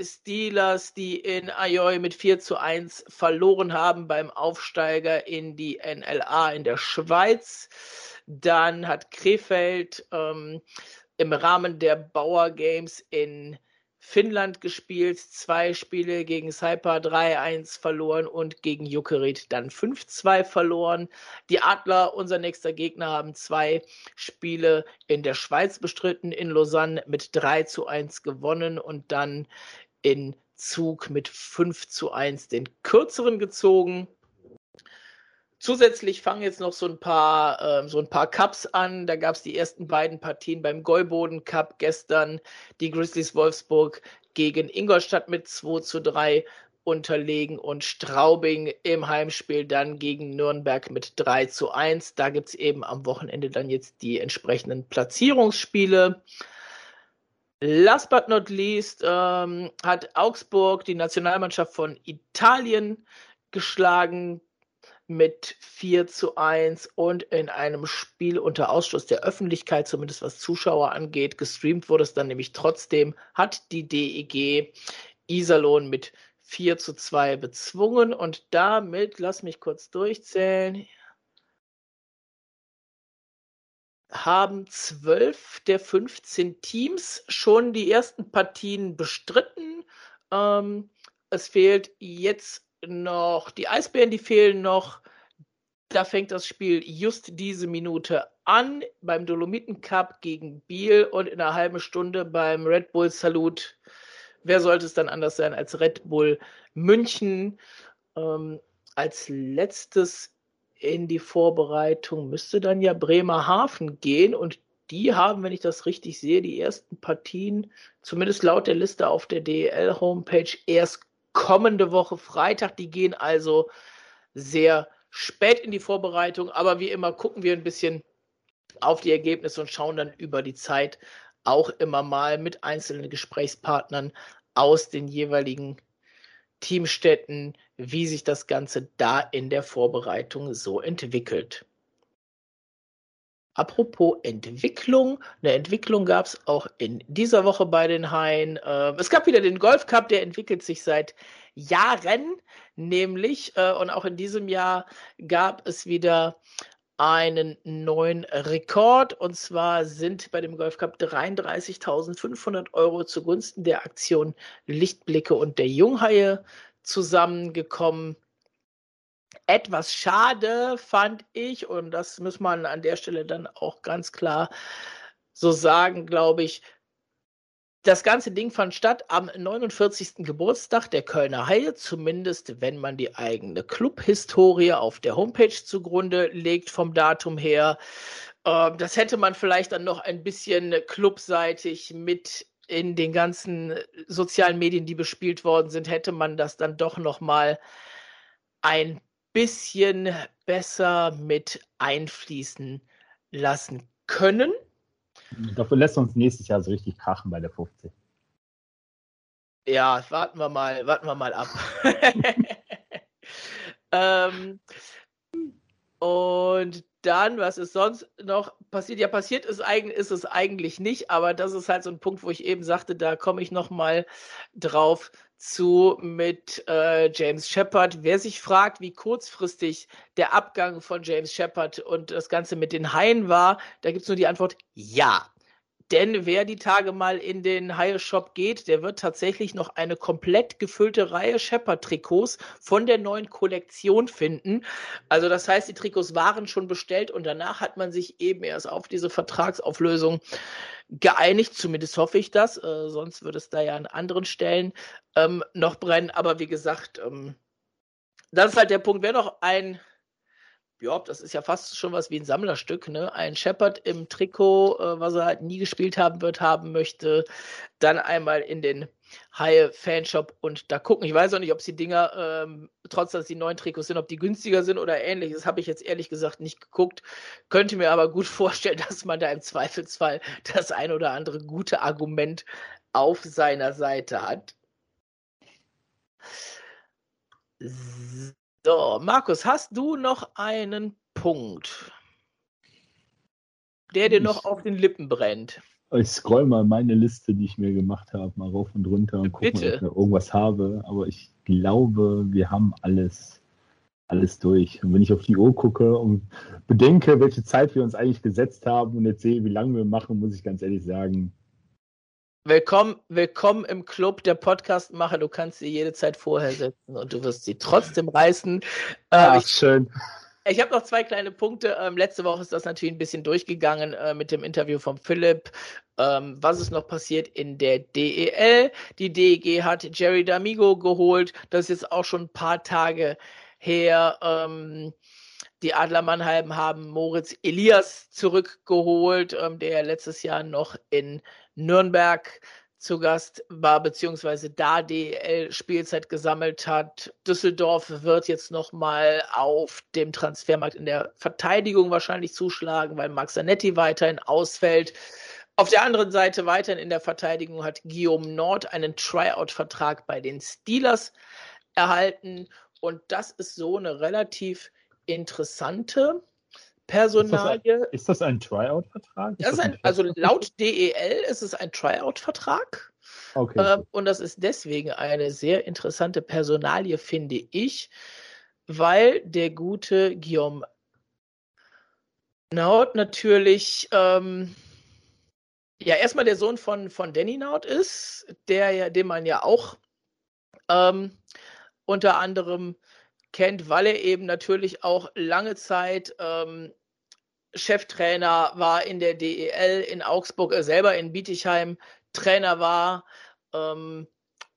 Steelers, die in Ajoy mit 4 zu 1 verloren haben beim Aufsteiger in die NLA in der Schweiz. Dann hat Krefeld ähm, im Rahmen der Bauer Games in Finnland gespielt, zwei Spiele gegen Saipa 3-1 verloren und gegen Jukerit dann 5-2 verloren. Die Adler, unser nächster Gegner, haben zwei Spiele in der Schweiz bestritten, in Lausanne mit 3 zu 1 gewonnen und dann in Zug mit 5 zu 1 den kürzeren gezogen. Zusätzlich fangen jetzt noch so ein paar, äh, so ein paar Cups an. Da gab es die ersten beiden Partien beim Gäuboden Cup gestern. Die Grizzlies Wolfsburg gegen Ingolstadt mit 2 zu 3 unterlegen und Straubing im Heimspiel dann gegen Nürnberg mit 3 zu 1. Da gibt es eben am Wochenende dann jetzt die entsprechenden Platzierungsspiele. Last but not least ähm, hat Augsburg die Nationalmannschaft von Italien geschlagen mit 4 zu 1 und in einem Spiel unter Ausschluss der Öffentlichkeit, zumindest was Zuschauer angeht. Gestreamt wurde es dann nämlich trotzdem, hat die DEG Iserlohn mit 4 zu 2 bezwungen und damit, lass mich kurz durchzählen, haben zwölf der 15 Teams schon die ersten Partien bestritten. Ähm, es fehlt jetzt noch die Eisbären, die fehlen noch. Da fängt das Spiel just diese Minute an beim Dolomiten Cup gegen Biel und in einer halben Stunde beim Red Bull Salut. Wer sollte es dann anders sein als Red Bull München? Ähm, als letztes in die Vorbereitung müsste dann ja Bremerhaven gehen und die haben, wenn ich das richtig sehe, die ersten Partien, zumindest laut der Liste auf der DEL-Homepage, erst kommende Woche Freitag. Die gehen also sehr spät in die Vorbereitung, aber wie immer gucken wir ein bisschen auf die Ergebnisse und schauen dann über die Zeit auch immer mal mit einzelnen Gesprächspartnern aus den jeweiligen Teamstätten, wie sich das Ganze da in der Vorbereitung so entwickelt. Apropos Entwicklung, eine Entwicklung gab es auch in dieser Woche bei den Haien. Äh, es gab wieder den Golf Cup, der entwickelt sich seit Jahren, nämlich, äh, und auch in diesem Jahr gab es wieder einen neuen Rekord. Und zwar sind bei dem Golf Cup 33.500 Euro zugunsten der Aktion Lichtblicke und der Junghaie zusammengekommen etwas schade fand ich, und das muss man an der Stelle dann auch ganz klar so sagen, glaube ich, das ganze Ding fand statt am 49. Geburtstag der Kölner Haie, zumindest wenn man die eigene Clubhistorie auf der Homepage zugrunde legt vom Datum her. Ähm, das hätte man vielleicht dann noch ein bisschen clubseitig mit in den ganzen sozialen Medien, die bespielt worden sind, hätte man das dann doch noch mal ein bisschen besser mit einfließen lassen können. Dafür lässt uns nächstes Jahr so richtig krachen bei der 50. Ja, warten wir mal, warten wir mal ab. ähm, und dann, was ist sonst noch passiert? Ja, passiert ist, ist es eigentlich nicht, aber das ist halt so ein Punkt, wo ich eben sagte, da komme ich noch mal drauf zu mit äh, James Shepard. Wer sich fragt, wie kurzfristig der Abgang von James Shepard und das Ganze mit den Haien war, da gibt es nur die Antwort ja. Denn wer die Tage mal in den Haie-Shop geht, der wird tatsächlich noch eine komplett gefüllte Reihe Shepard-Trikots von der neuen Kollektion finden. Also das heißt, die Trikots waren schon bestellt und danach hat man sich eben erst auf diese Vertragsauflösung geeinigt. Zumindest hoffe ich das. Äh, sonst würde es da ja an anderen Stellen ähm, noch brennen. Aber wie gesagt, ähm, das ist halt der Punkt. Wer noch ein ja, das ist ja fast schon was wie ein Sammlerstück, ne? Ein Shepard im Trikot, äh, was er halt nie gespielt haben wird, haben möchte, dann einmal in den Haie Fanshop und da gucken. Ich weiß auch nicht, ob die Dinger, ähm, trotz dass die neuen Trikots sind, ob die günstiger sind oder ähnlich. Das habe ich jetzt ehrlich gesagt nicht geguckt. Könnte mir aber gut vorstellen, dass man da im Zweifelsfall das ein oder andere gute Argument auf seiner Seite hat. So, Markus, hast du noch einen Punkt, der dir noch auf den Lippen brennt? Ich scroll mal meine Liste, die ich mir gemacht habe, mal rauf und runter und gucke ob ich irgendwas habe. Aber ich glaube, wir haben alles, alles durch. Und wenn ich auf die Uhr gucke und bedenke, welche Zeit wir uns eigentlich gesetzt haben und jetzt sehe, wie lange wir machen, muss ich ganz ehrlich sagen, Willkommen, willkommen im Club der Podcastmacher. Du kannst sie jede Zeit vorher setzen und du wirst sie trotzdem reißen. Ach, ähm, ich, schön. Ich habe noch zwei kleine Punkte. Ähm, letzte Woche ist das natürlich ein bisschen durchgegangen äh, mit dem Interview von Philipp. Ähm, was ist noch passiert in der DEL? Die DEG hat Jerry D'Amigo geholt. Das ist jetzt auch schon ein paar Tage her. Ähm, die Adler Mannheim haben Moritz Elias zurückgeholt, ähm, der letztes Jahr noch in Nürnberg zu Gast war, beziehungsweise da DEL Spielzeit gesammelt hat. Düsseldorf wird jetzt nochmal auf dem Transfermarkt in der Verteidigung wahrscheinlich zuschlagen, weil Max Zanetti weiterhin ausfällt. Auf der anderen Seite weiterhin in der Verteidigung hat Guillaume Nord einen Tryout-Vertrag bei den Steelers erhalten. Und das ist so eine relativ interessante Personalie. Ist das ein, ein Tryout-Vertrag? Also laut DEL ist es ein Tryout-Vertrag. Okay. Äh, und das ist deswegen eine sehr interessante Personalie, finde ich, weil der gute Guillaume Naut natürlich ähm, ja erstmal der Sohn von, von Danny Naut ist, der ja, den man ja auch ähm, unter anderem kennt, weil er eben natürlich auch lange Zeit ähm, Cheftrainer war in der DEL in Augsburg, er selber in Bietigheim Trainer war. Ähm,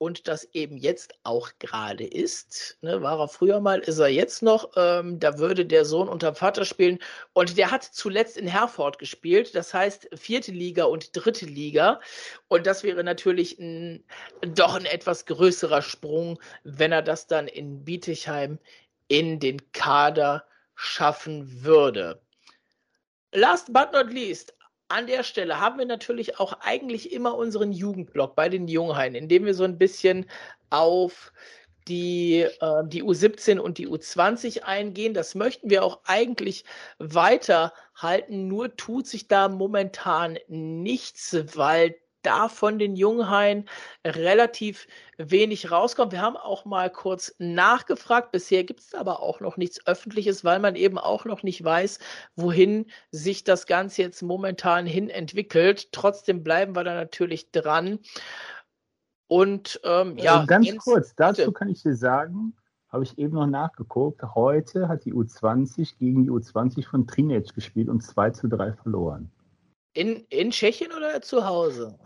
und das eben jetzt auch gerade ist. Ne, war er früher mal, ist er jetzt noch. Ähm, da würde der Sohn unter Vater spielen und der hat zuletzt in Herford gespielt, das heißt vierte Liga und dritte Liga und das wäre natürlich ein, doch ein etwas größerer Sprung, wenn er das dann in Bietigheim in den Kader schaffen würde. Last but not least, an der Stelle haben wir natürlich auch eigentlich immer unseren Jugendblock bei den Junghain, in dem wir so ein bisschen auf die, äh, die U17 und die U20 eingehen. Das möchten wir auch eigentlich weiterhalten, nur tut sich da momentan nichts, weil da von den Junghain relativ wenig rauskommt. Wir haben auch mal kurz nachgefragt. Bisher gibt es aber auch noch nichts Öffentliches, weil man eben auch noch nicht weiß, wohin sich das Ganze jetzt momentan hin entwickelt. Trotzdem bleiben wir da natürlich dran. Und ähm, ja. Äh, ganz Jens, kurz, dazu bitte. kann ich dir sagen, habe ich eben noch nachgeguckt. Heute hat die U20 gegen die U20 von Trinec gespielt und 2 zu 3 verloren. In, in Tschechien oder zu Hause?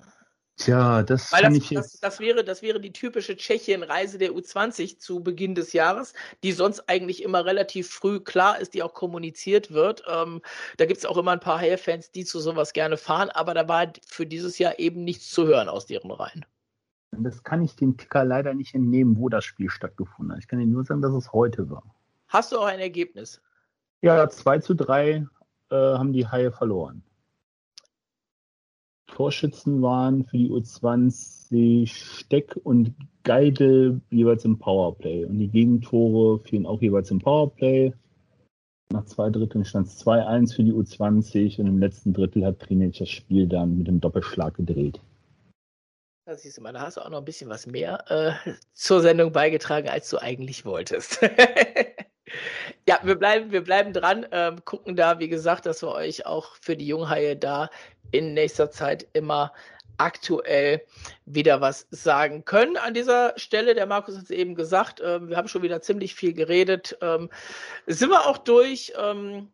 Tja, das, Weil das, ich das, das, wäre, das wäre die typische Tschechien-Reise der U20 zu Beginn des Jahres, die sonst eigentlich immer relativ früh klar ist, die auch kommuniziert wird. Ähm, da gibt es auch immer ein paar Haie-Fans, die zu sowas gerne fahren, aber da war für dieses Jahr eben nichts zu hören aus deren Reihen. Das kann ich dem Ticker leider nicht entnehmen, wo das Spiel stattgefunden hat. Ich kann Ihnen nur sagen, dass es heute war. Hast du auch ein Ergebnis? Ja, 2 zu 3 äh, haben die Haie verloren. Torschützen waren für die U20 Steck und Geidel jeweils im Powerplay. Und die Gegentore fielen auch jeweils im Powerplay. Nach zwei Dritteln stand es 2-1 für die U20 und im letzten Drittel hat Trinic das Spiel dann mit dem Doppelschlag gedreht. Da siehst du mal, da hast du auch noch ein bisschen was mehr äh, zur Sendung beigetragen, als du eigentlich wolltest. ja, wir bleiben, wir bleiben dran, ähm, gucken da, wie gesagt, dass wir euch auch für die Junghaie da in nächster Zeit immer aktuell wieder was sagen können. An dieser Stelle, der Markus hat es eben gesagt, äh, wir haben schon wieder ziemlich viel geredet. Ähm, sind wir auch durch? Ähm,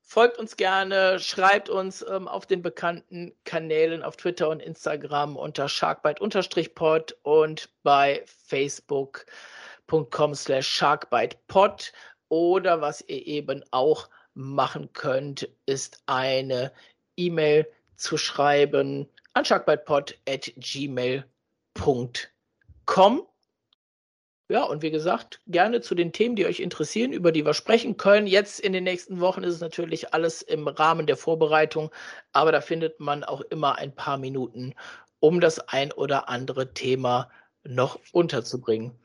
folgt uns gerne, schreibt uns ähm, auf den bekannten Kanälen auf Twitter und Instagram unter sharkbite-pod und bei facebook.com slash sharkbitepod oder was ihr eben auch machen könnt, ist eine E-Mail zu schreiben an sharkbitepod.gmail.com. Ja, und wie gesagt, gerne zu den Themen, die euch interessieren, über die wir sprechen können. Jetzt in den nächsten Wochen ist es natürlich alles im Rahmen der Vorbereitung, aber da findet man auch immer ein paar Minuten, um das ein oder andere Thema noch unterzubringen.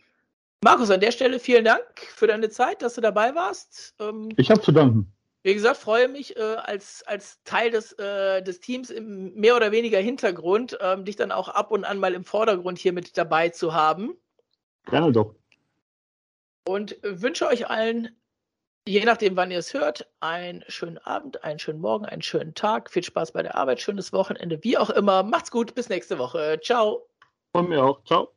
Markus, an der Stelle vielen Dank für deine Zeit, dass du dabei warst. Ähm, ich habe zu danken. Wie gesagt, freue mich äh, als, als Teil des, äh, des Teams im mehr oder weniger Hintergrund, ähm, dich dann auch ab und an mal im Vordergrund hier mit dabei zu haben. Gerne doch. Und wünsche euch allen, je nachdem, wann ihr es hört, einen schönen Abend, einen schönen Morgen, einen schönen Tag. Viel Spaß bei der Arbeit, schönes Wochenende, wie auch immer. Macht's gut, bis nächste Woche. Ciao. Von mir auch. Ciao.